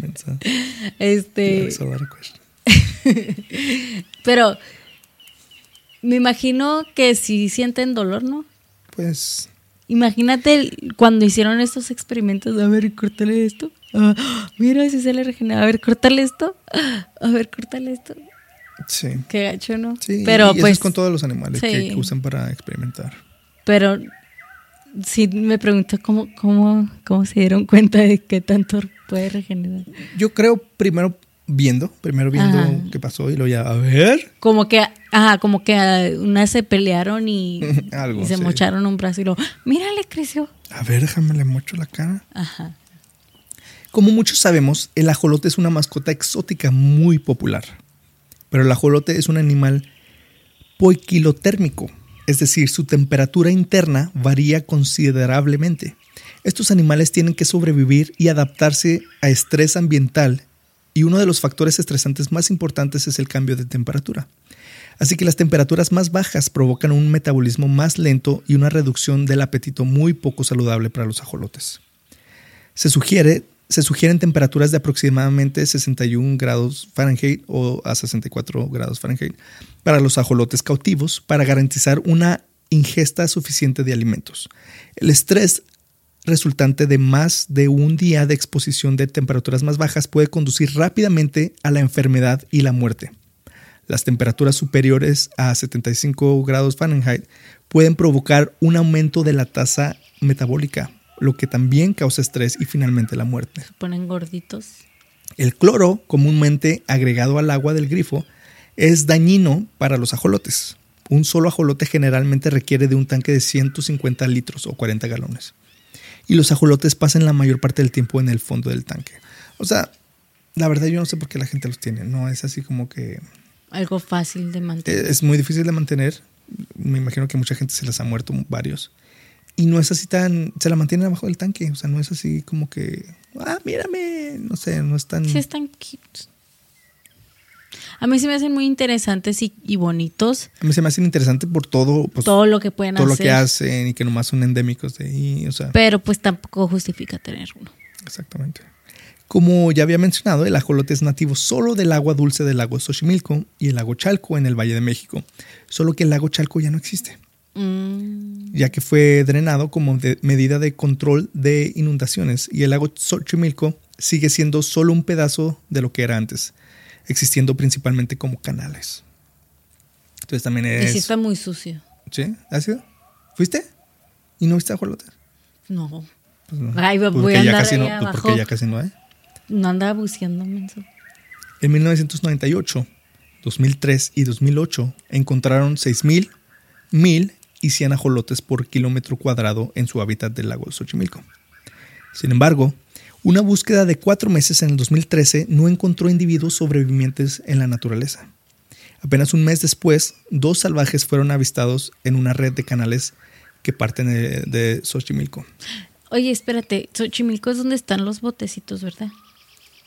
Mensa.
Este,
That's a lot of questions. *laughs*
pero me imagino que si sienten dolor, ¿no?
Pues
Imagínate cuando hicieron estos experimentos. A ver, córtale esto. Ah, mira si se le regenera. A ver, córtale esto. Ah, A ver, córtale esto.
sí.
Qué gacho, ¿no?
Sí,
pero
y eso
pues,
es con todos los animales que,
sí.
que usan para experimentar.
pero sí me pregunto cómo, cómo, cómo se dieron cuenta de que tanto puede regenerar.
Yo creo primero viendo, primero viendo
Ajá.
qué pasó y luego ya, a ver.
Como que, ajá, como que unas se pelearon y, *laughs*
Algo,
y se
sí.
mocharon un brazo y luego, mira, le creció.
A ver, déjame le mocho la cara.
Ajá.
Como muchos sabemos, el ajolote es una mascota exótica muy popular. Pero el ajolote es un animal poiquilotérmico, es decir, su temperatura interna varía considerablemente. Estos animales tienen que sobrevivir y adaptarse a estrés ambiental y uno de los factores estresantes más importantes es el cambio de temperatura. Así que las temperaturas más bajas provocan un metabolismo más lento y una reducción del apetito muy poco saludable para los ajolotes. Se sugiere se sugieren temperaturas de aproximadamente 61 grados Fahrenheit o a 64 grados Fahrenheit para los ajolotes cautivos para garantizar una ingesta suficiente de alimentos. El estrés resultante de más de un día de exposición de temperaturas más bajas puede conducir rápidamente a la enfermedad y la muerte. Las temperaturas superiores a 75 grados Fahrenheit pueden provocar un aumento de la tasa metabólica, lo que también causa estrés y finalmente la muerte.
Se ponen gorditos.
El cloro, comúnmente agregado al agua del grifo, es dañino para los ajolotes. Un solo ajolote generalmente requiere de un tanque de 150 litros o 40 galones. Y los ajolotes pasan la mayor parte del tiempo en el fondo del tanque. O sea, la verdad yo no sé por qué la gente los tiene. No es así como que...
Algo fácil de mantener.
Es muy difícil de mantener. Me imagino que mucha gente se les ha muerto varios. Y no es así tan... Se la mantienen abajo del tanque. O sea, no es así como que... Ah, mírame. No sé, no es tan...
Sí, están cute. A mí se me hacen muy interesantes y, y bonitos.
A mí se me hacen interesantes por todo... Pues,
todo lo que pueden
todo
hacer.
lo que hacen y que nomás son endémicos de ahí. O sea,
Pero pues tampoco justifica tener uno.
Exactamente. Como ya había mencionado, el ajolote es nativo solo del agua dulce del lago Xochimilco y el lago Chalco en el Valle de México. Solo que el lago Chalco ya no existe,
Mm,
ya que fue drenado como de- medida de control de inundaciones y el lago Xochimilco sigue siendo solo un pedazo de lo que era antes, existiendo principalmente como canales. Entonces también
Y
es...
sí está muy sucio.
¿Sí? ¿Has ido? ¿Fuiste? ¿Y no viste ajolotes?
No.
Pues no.
Ay, voy
Porque
a
ya
andar
casi
ahí
no, pues
abajo.
porque ya casi no hay.
No andaba buceando, menso.
En 1998, 2003 y 2008 encontraron 6.000, 1.000 y 100 ajolotes por kilómetro cuadrado en su hábitat del lago Xochimilco. Sin embargo, una búsqueda de cuatro meses en el 2013 no encontró individuos sobrevivientes en la naturaleza. Apenas un mes después, dos salvajes fueron avistados en una red de canales que parten de, de Xochimilco.
Oye, espérate. Xochimilco es donde están los botecitos, ¿verdad?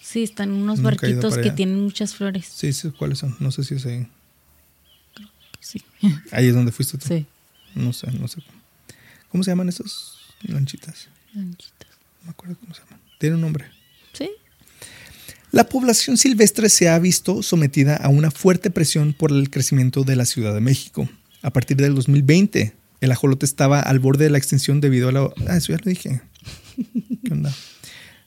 Sí, están unos
Nunca
barquitos que tienen muchas flores.
Sí, sí, ¿cuáles son? No sé si es ahí.
Sí. *laughs*
Ahí es donde fuiste tú.
Sí.
No sé, no sé. ¿Cómo se llaman esas lanchitas?
Lanchitas.
No me acuerdo cómo se llaman. Tiene un nombre.
Sí.
La población silvestre se ha visto sometida a una fuerte presión por el crecimiento de la Ciudad de México. A partir del 2020, el ajolote estaba al borde de la extinción debido a la... Ah, eso ya lo dije. *laughs* ¿Qué onda?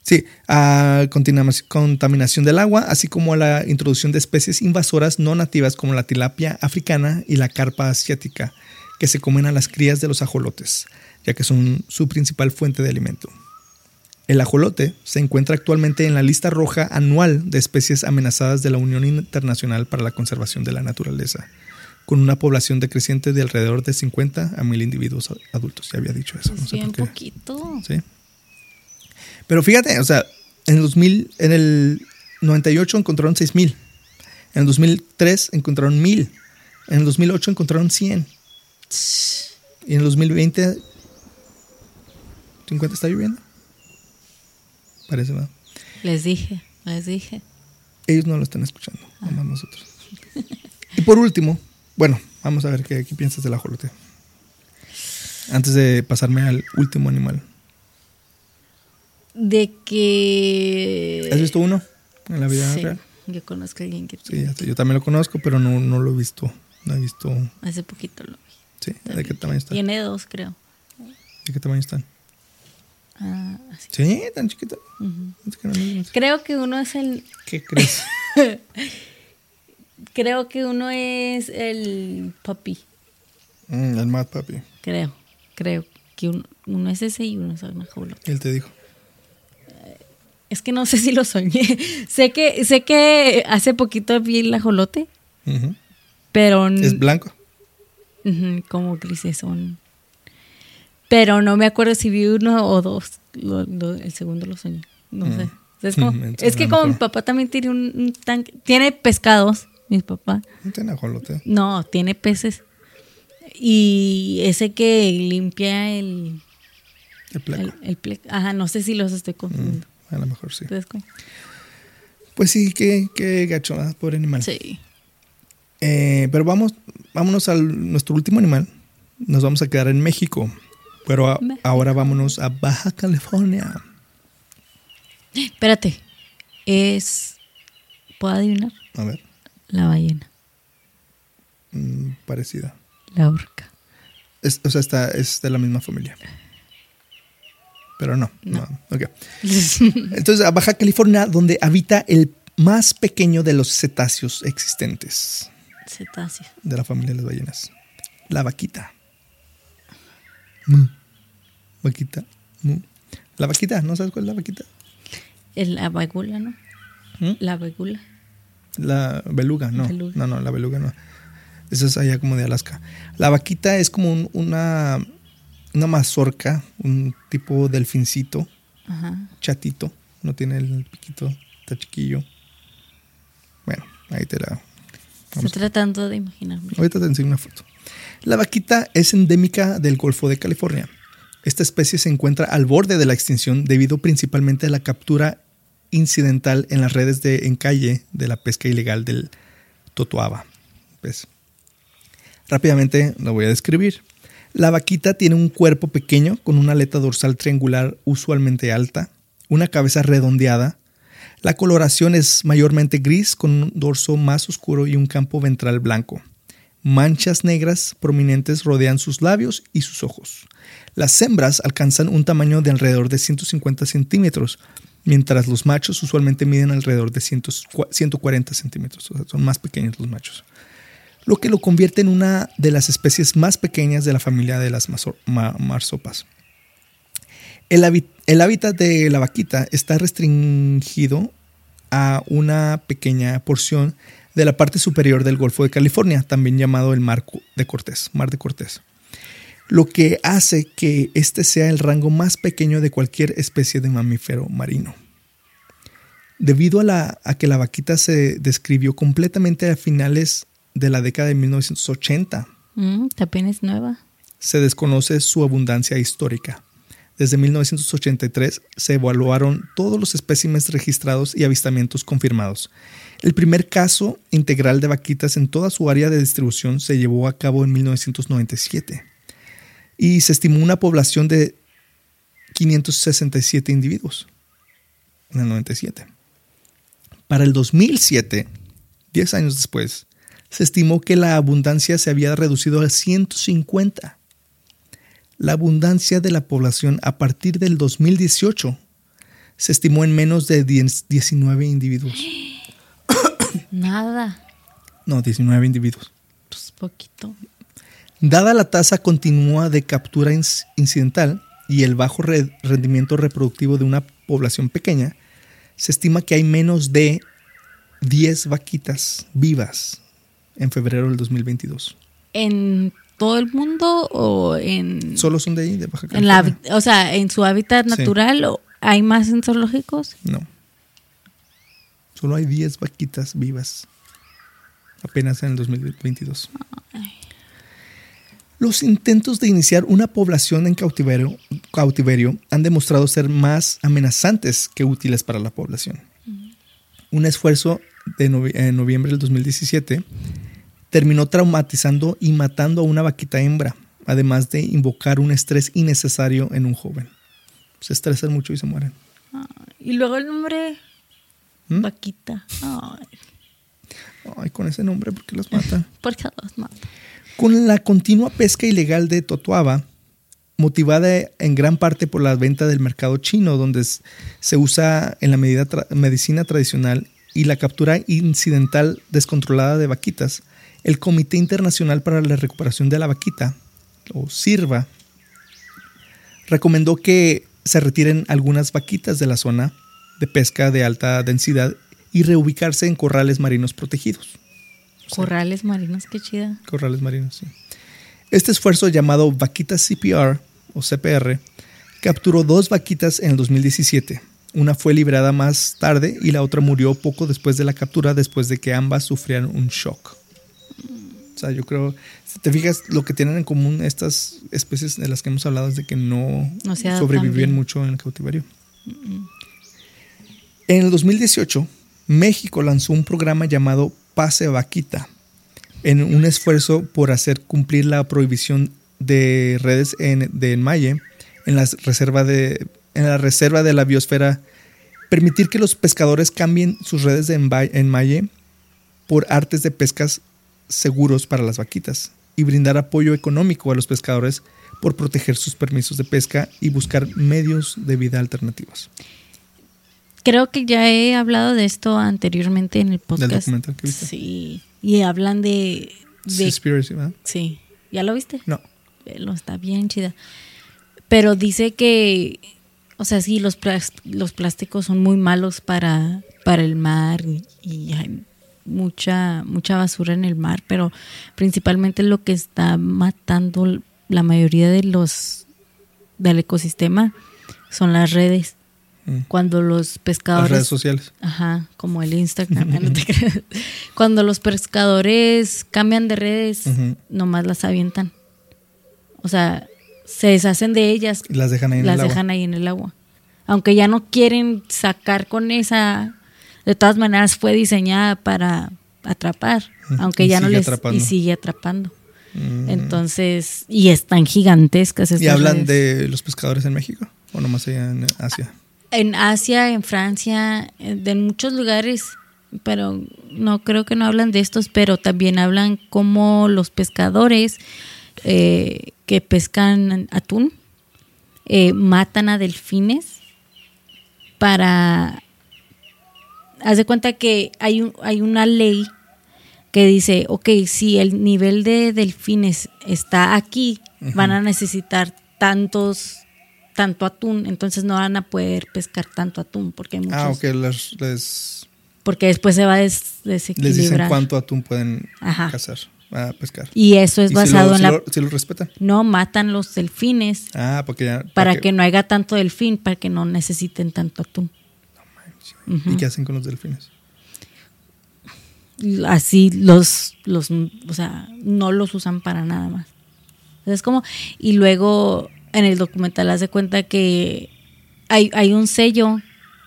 Sí, a contaminación- contaminación del agua, así como a la introducción de especies invasoras no nativas como la tilapia africana y la carpa asiática, que se comen a las crías de los ajolotes, ya que son su principal fuente de alimento. El ajolote se encuentra actualmente en la lista roja anual de especies amenazadas de la Unión Internacional para la Conservación de la Naturaleza, con una población decreciente de alrededor de 50 a 1000 individuos adultos. Ya había dicho eso. No sé
bien
por qué.
poquito.
Sí. Pero fíjate, o sea, en el 2000, en el 98 encontraron 6000. En el 2003 encontraron 1000. En el 2008 encontraron 100. Y en el 2020 50 está lloviendo. Parece, ¿verdad?
Les dije, les dije.
Ellos no lo están escuchando, nomás nosotros. Y por último, bueno, vamos a ver qué, qué piensas del ajolote. Antes de pasarme al último animal.
De que.
¿Has visto uno en la vida
Sí,
real?
Yo conozco a alguien que
Sí, ya sé, yo también lo conozco, pero no, no lo he visto. No he visto.
hace poquito lo vi.
Sí, ¿de qué tamaño está?
Tiene dos, creo.
¿De qué tamaño están?
Ah, así.
Sí, tan chiquito.
Creo que uno es el.
¿Qué crees? *laughs*
Creo que uno es el puppy.
Mm, el Mad Papi.
Creo. Creo que uno, uno es ese y uno es una jaula.
Él te dijo.
Es que no sé si lo soñé. *laughs* sé que sé que hace poquito vi el ajolote, pero
Es blanco.
Ujú, como grisesón. Pero no me acuerdo si vi uno o dos. Lo- lo- el segundo lo soñé. No
Mm.
sé. Es, como- es que como mi papá también tiene un, un tanque. Tiene pescados, mi papá.
No tiene ajolote.
No, tiene peces. Y ese que limpia el.
El placo.
el, el Ajá, no sé si los estoy confundiendo.
Mm, a lo mejor sí. Pues sí, qué, qué gacho, pobre animal.
Sí.
Eh, pero vamos, vámonos a nuestro último animal. Nos vamos a quedar en México. Pero a- ahora vámonos a Baja California.
Espérate. Es. ¿Puedo adivinar?
A ver,
La ballena.
mm, parecida.
La orca.
Es- o sea, está, es de la misma familia. Pero no, no. ok. *laughs* Entonces, a Baja California, donde habita el más pequeño de los cetáceos existentes
Cetáceo.
de la familia de las ballenas. La vaquita. Mu. Vaquita. Mu. La vaquita, ¿no sabes cuál es la vaquita?
El- La bagula, ¿no?
¿Mm?
La bagula.
La beluga, no.
Beluga.
No, no, la beluga no. Esa es allá como de Alaska. La vaquita es como un- una, una mazorca, un tipo delfincito,
Ajá.
chatito. No tiene el piquito, está chiquillo. Bueno, ahí te la.
Estoy tratando de imaginarme.
Ahorita te enseño una foto. La vaquita es endémica del Golfo de California. Esta especie se encuentra al borde de la extinción debido principalmente a la captura incidental en las redes de encalle de la pesca ilegal del totoaba. Rápidamente lo voy a describir. La vaquita tiene un cuerpo pequeño con una aleta dorsal triangular usualmente alta, una cabeza redondeada. La coloración es mayormente gris con un dorso más oscuro y un campo ventral blanco. Manchas negras prominentes rodean sus labios y sus ojos. Las hembras alcanzan un tamaño de alrededor de 150 centímetros, mientras los machos usualmente miden alrededor de 100 140 centímetros. Son más pequeños los machos. Lo que lo convierte en una de las especies más pequeñas de la familia de las marsopas. El, el hábitat de la vaquita está restringido a una pequeña porción de la parte superior del Golfo de California, también llamado el Mar de Cortés, Mar de Cortés, lo que hace que este sea el rango más pequeño de cualquier especie de mamífero marino. Debido a, la, a que la vaquita se describió completamente a finales de la década de 1980,
Mm, también es nueva.
se desconoce su abundancia histórica. Desde 1983 se evaluaron todos los espécimes registrados y avistamientos confirmados. El primer caso integral de vaquitas en toda su área de distribución se llevó a cabo en 1997 y se estimó una población de 567 individuos en el 97. Para el 2007, 10 años después, se estimó que la abundancia se había reducido a 150. La abundancia de la población a partir del 2018 se estimó en menos de 10 19 individuos.
Nada.
No, 19 individuos.
Pues poquito.
Dada la tasa continua de captura inc- incidental y el bajo re- rendimiento reproductivo de una población pequeña, se estima que hay menos de 10 vaquitas vivas en febrero del 2022.
¿En todo el mundo o en,
Solo son de ahí, de Baja
en la,
California.
o sea, en su hábitat
Sí.
natural o hay más en zoológicos?
No. Solo hay 10 vaquitas vivas. Apenas en el 2022. Los intentos de iniciar una población en cautiverio, cautiverio han demostrado ser más amenazantes que útiles para la población. Un esfuerzo de novie- en noviembre del 2017 terminó traumatizando y matando a una vaquita hembra, además de invocar un estrés innecesario en un joven. Se estresan mucho y se mueren.
Y luego el nombre
¿Mm?
Vaquita. Ay,
Ay, con ese nombre, ¿por qué los matan? *laughs*
¿Por qué los mata?
Con la continua pesca ilegal de totoaba, motivada en gran parte por la venta del mercado chino, donde se usa en la medida tra- medicina tradicional, y la captura incidental descontrolada de vaquitas, el Comité Internacional para la Recuperación de la Vaquita, o SIRVA, recomendó que se retiren algunas vaquitas de la zona de pesca de alta densidad y reubicarse en corrales marinos protegidos.
Corrales marinos, qué chida.
Corrales marinos, sí. Este esfuerzo llamado Vaquita CPR o CPR capturó dos vaquitas en el 2017. Una fue liberada más tarde y la otra murió poco después de la captura después de que ambas sufrieran un shock. O sea, yo creo, si te fijas, lo que tienen en común estas especies de las que hemos hablado es de que no,
No
mucho en el cautiverio. En el 2018, México lanzó un programa llamado Pase Vaquita, en un esfuerzo por hacer cumplir la prohibición de redes en, de enmalle en, la reserva de la biosfera, permitir que los pescadores cambien sus redes de enmalle por artes de pescas seguros para las vaquitas y brindar apoyo económico a los pescadores por proteger sus permisos de pesca y buscar medios de vida alternativos.
Creo que ya he hablado de esto anteriormente en el podcast.
¿Del documental que viste?
Sí. Y hablan de. de
Seaspiracy, ¿verdad?
sí. ¿Ya lo viste?
No.
Está bien chida. Pero dice que. O sea, sí, los, los plásticos son muy malos para, para el mar y, y hay mucha, mucha basura en el mar, pero principalmente lo que está matando la mayoría de los del ecosistema son las redes.
Mm.
Cuando los pescadores
Las redes sociales.
Ajá, como el Instagram, *laughs* no te creas. Cuando los pescadores cambian de redes, nomás las avientan. O sea, se deshacen de ellas,
las dejan ahí en
las
el agua.
dejan ahí en el agua. Aunque ya no quieren sacar con esa, de todas maneras fue diseñada para atrapar, aunque
Y
ya no les
atrapando.
y sigue atrapando.
Mm.
Entonces, y están gigantescas estas
¿Y hablan
redes.
de los pescadores en México? ¿O nomás allá en Asia?
En Asia, en Francia, en- de en muchos lugares, pero no creo que no hablan de estos, pero también hablan como los pescadores eh, que pescan atún eh, matan a delfines para... Haz de cuenta que hay, un- hay una ley que dice, ok, si el nivel de delfines está aquí, van a necesitar tantos, tanto atún, entonces no van a poder pescar tanto atún, porque hay muchos,
Ah, ok. Les, les,
porque después se va a des-
les dicen
desequilibrar.
cuánto atún pueden
Ajá.
cazar, a pescar.
Y eso es
¿Y si
basado
lo,
en
si
la...
lo- si lo respetan?
No matan los delfines
Ah, porque ya...
para que no haya tanto delfín, para que no necesiten tanto atún.
¿Y qué hacen con los delfines?
así los, los, o sea, no los usan para nada más. Es como, y luego en el documental hace cuenta que hay, hay un sello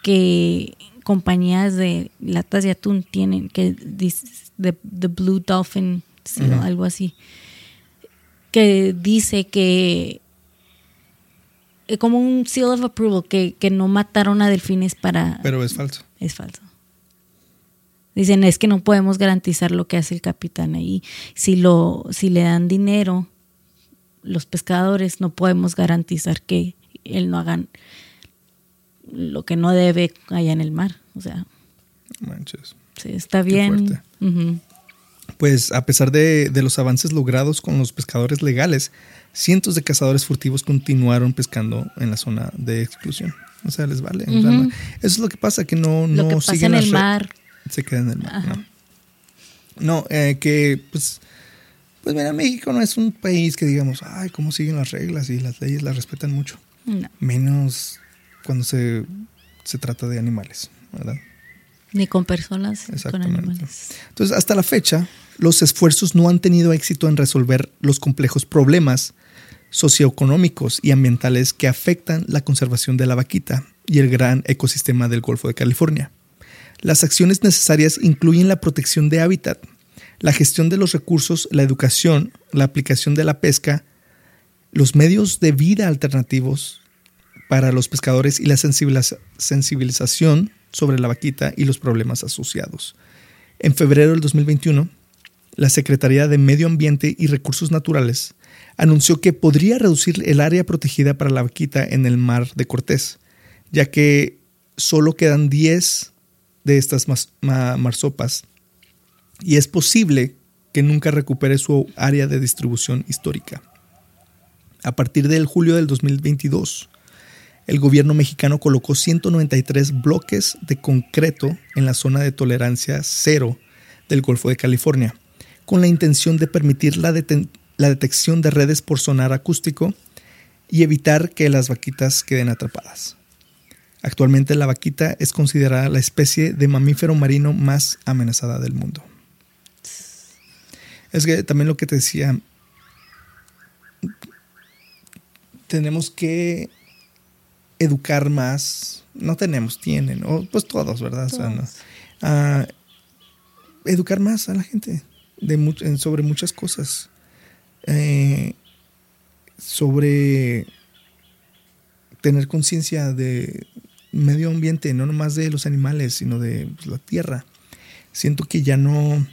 que compañías de latas de atún tienen, que dice the, Blue Dolphin,
Ujú.
algo así, que dice que eh, como un seal of approval, que, que no mataron a delfines para...
Pero es falso.
Es falso. Dicen, es que no podemos garantizar lo que hace el capitán ahí. Si, lo, si le dan dinero, los pescadores no podemos garantizar que él no hagan lo que no debe allá en el mar. O sea,
Manches.
sí, está bien.
fuerte.
Ujú.
Pues a pesar de, de los avances logrados con los pescadores legales, cientos de cazadores furtivos continuaron pescando en la zona de exclusión. O sea, les vale. O sea,
Ujú.
no- eso es lo que pasa, que no,
Lo
no
que pasa
siguen
en el mar.
Se queda en el mar.
Ajá.
No, No, eh, que pues, pues mira, México no es un país que digamos, ay, cómo siguen las reglas y las leyes las respetan mucho.
No,
Menos cuando se, se trata de animales, ¿verdad?
ni con personas, ni con animales.
Entonces, hasta la fecha, los esfuerzos no han tenido éxito en resolver los complejos problemas socioeconómicos y ambientales que afectan la conservación de la vaquita y el gran ecosistema del Golfo de California. Las acciones necesarias incluyen la protección de hábitat, la gestión de los recursos, la educación, la aplicación de la pesca, los medios de vida alternativos para los pescadores y la sensibiliza- sensibilización sobre la vaquita y los problemas asociados. En febrero del 2021, la Secretaría de Medio Ambiente y Recursos Naturales anunció que podría reducir el área protegida para la vaquita en el mar de Cortés, ya que solo quedan 10 de estas marsopas y es posible que nunca recupere su área de distribución histórica. A partir del julio del 2022, el gobierno mexicano colocó 193 bloques de concreto en la zona de tolerancia cero del Golfo de California, con la intención de permitir la, detección de redes por sonar acústico y evitar que las vaquitas queden atrapadas. Actualmente la vaquita es considerada la especie de mamífero marino más amenazada del mundo. Es que también lo que te decía, tenemos que educar más, no tenemos, tienen, o pues todos, ¿verdad? O sea, no.
Todos.
Ah, educar más a la gente de sobre muchas cosas. Eh, sobre tener conciencia de medio ambiente, no nomás de los animales, sino de pues, la tierra. Siento que ya no,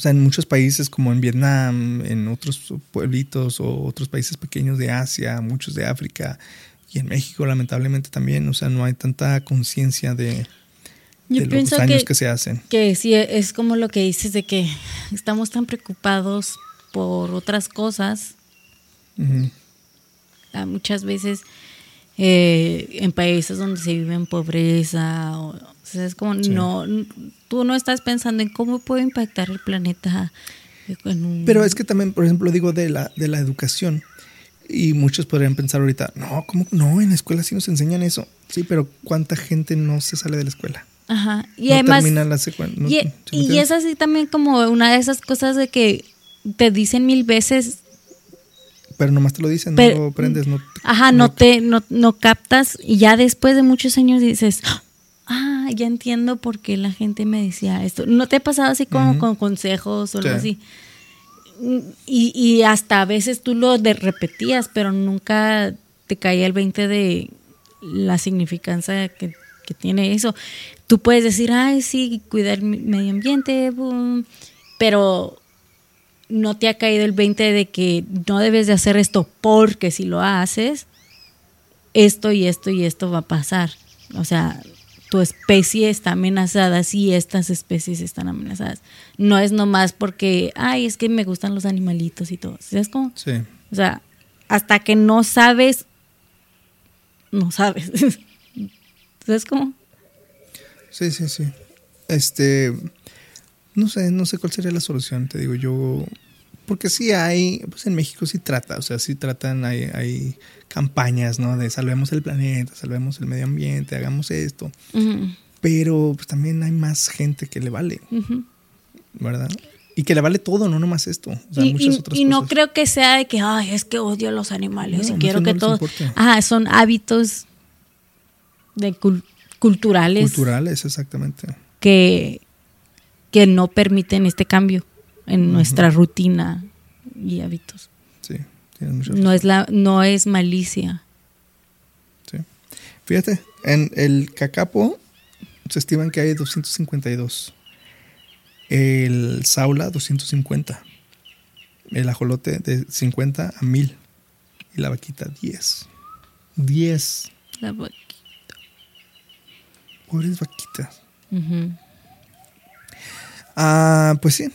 O sea, en muchos países como en Vietnam, en otros pueblitos o otros países pequeños de Asia, muchos de África y en México lamentablemente también, o sea, no hay tanta conciencia de, los daños
que,
que se hacen.
que sí, es como lo que dices de que estamos tan preocupados por otras cosas. Ah, muchas veces eh, en países donde se vive en pobreza, o, o sea, es como
Sí.
no, tú no estás pensando en cómo puede impactar el planeta. en un-
Pero es que también, por ejemplo, digo de la, de la educación. Y muchos podrían pensar ahorita, no, ¿cómo no? En la escuela sí nos enseñan eso. Sí, pero ¿cuánta gente no se sale de la escuela?
Ajá. Y
no
además,
termina la no-
y, es así también como una de esas cosas de que te dicen mil veces,
Pero nomás te lo dicen,
Pero-
no lo aprendes. No,
ajá, no te, no, no captas, y ya después de muchos años dices, ah, ya entiendo por qué la gente me decía esto. ¿No te ha pasado así como con consejos o algo
Sí.
así? Y, y hasta a veces tú lo de repetías, pero nunca te caía el 20 de la significancia que, que tiene eso. Tú puedes decir, ay, sí, cuidar mi medio ambiente, boom", pero no te ha caído el 20 de que no debes de hacer esto porque si lo haces, esto y esto y esto va a pasar. O sea, tu especie está amenazada si estas especies están amenazadas. No es nomás porque, ay, es que me gustan los animalitos y todo. ¿Sabes cómo?
Sí.
O sea, hasta que no sabes, no sabes. *laughs* ¿Sabes cómo?
Sí, sí, sí. Este, no sé, no sé cuál sería la solución, te digo yo. Porque sí hay, pues en México sí trata, o sea, sí tratan, hay, hay campañas, ¿no? De salvemos el planeta, salvemos el medio ambiente, hagamos esto. Pero pues, también hay más gente que le vale. ¿verdad? Y que le vale todo, no nomás esto. O sea,
y,
muchas
y-
otras
y no
cosas.
creo que sea de que, ay, es que odio a los animales
No,
y quiero que
no les
todo.
importa.
Ajá, son hábitos de cul- culturales
Culturales, exactamente.
que, que no permiten este cambio en nuestra rutina y hábitos.
Sí,
No es la, no es malicia.
Sí. Fíjate, en el cacapo se estiman que hay 252. El saula, 250. El ajolote de 50 a 1000. Y la vaquita, 10. 10.
La va-
Pobres vaquitas.
Ujú.
Ah, pues sí,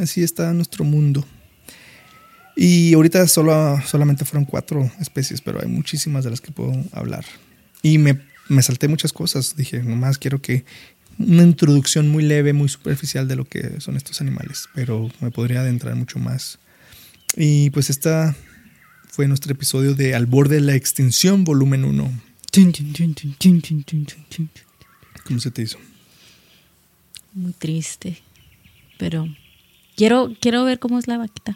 así está nuestro mundo. Y ahorita solo, solamente fueron cuatro especies, pero hay muchísimas de las que puedo hablar. Y me, me salté muchas cosas. Dije, nomás quiero que una introducción muy leve, muy superficial de lo que son estos animales, pero me podría adentrar mucho más. Y pues esta fue nuestro episodio de Al borde de la extinción, volumen 1. ¿Cómo se te hizo?
Muy triste. Pero quiero, quiero ver cómo es la vaquita.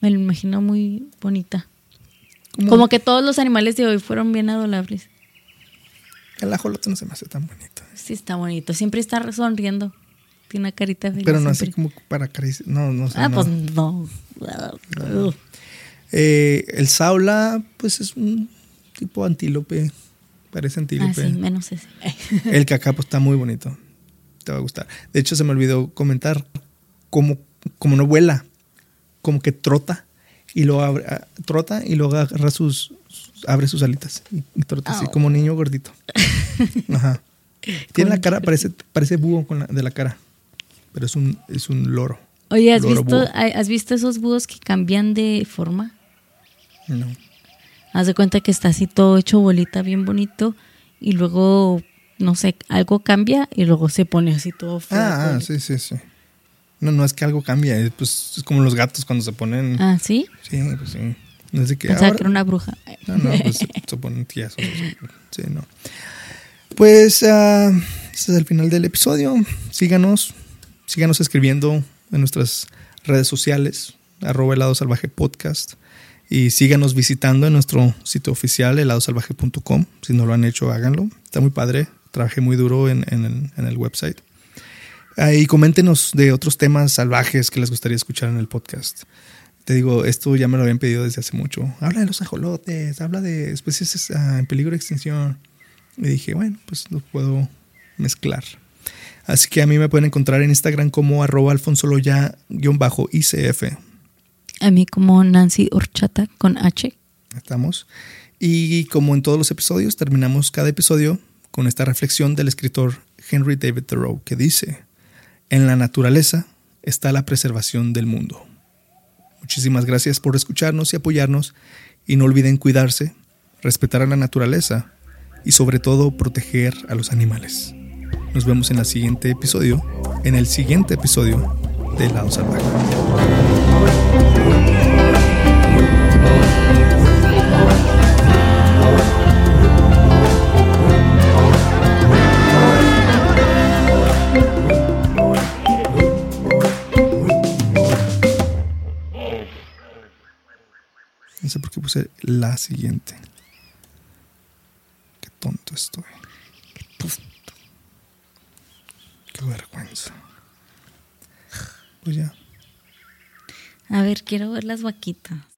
Me lo imagino muy bonita. Como que todos los animales de hoy fueron bien adorables.
El ajolote no se me hace tan bonito.
Sí, está bonito. Siempre está sonriendo. Tiene una carita feliz.
Pero no así
siempre.
como para acariciar. No, no sé.
Ah,
no.
pues no.
Eh, el saula, pues es un tipo antílope. Parece
Ah,
antílope.
sí, menos ese.
El cacapo está muy bonito. Te va a gustar. De hecho, se me olvidó comentar cómo, cómo no vuela, como que trota y lo abre, ah, trota y luego agarra sus, abre sus alitas y, trota así
Oh.
como niño gordito. *laughs* Ajá. Tiene la cara, parece, parece búho con la, de la cara, pero es un, es un loro.
Oye, ¿has
Loro
visto,
búho.
¿has visto esos búhos que cambian de forma?
No.
Haz de cuenta que está así todo hecho bolita, bien bonito, y luego, no sé, algo cambia y luego se pone así todo.
Ah, ah, sí, sí, sí. No, no es que algo cambie, es, pues, es como los gatos cuando se ponen.
Ah, ¿sí?
Sí, pues sí. No de que
Pensaba
ahora-
que era una bruja.
No, no, pues se, ponen tiesos. Sí, no. Pues ah, este es el final del episodio. Síganos, síganos escribiendo en nuestras redes sociales, arroba helado salvaje podcast. Y síganos visitando en nuestro sitio oficial, heladosalvaje.com. Si no lo han hecho, háganlo. Está muy padre. Trabajé muy duro en, en el- en el website. Ahí coméntenos de otros temas salvajes que les gustaría escuchar en el podcast. Te digo, esto ya me lo habían pedido desde hace mucho. Habla de los ajolotes, habla de especies ah, en peligro de extinción. Y dije, bueno, pues lo puedo mezclar. Así que a mí me pueden encontrar en Instagram como arroba alfonsoloya-icf.
A mí como Nancy Horchata con H.
Estamos. Y como en todos los episodios, terminamos cada episodio con esta reflexión del escritor Henry David Thoreau que dice, en la naturaleza está la preservación del mundo. Muchísimas gracias por escucharnos y apoyarnos y no olviden cuidarse, respetar a la naturaleza y sobre todo proteger a los animales. Nos vemos en el siguiente episodio, en el siguiente episodio de Lado Salvaje. No sé por qué puse la siguiente. Qué tonto estoy. Qué tonto. Qué vergüenza. Pues ya.
A ver, quiero ver las vaquitas.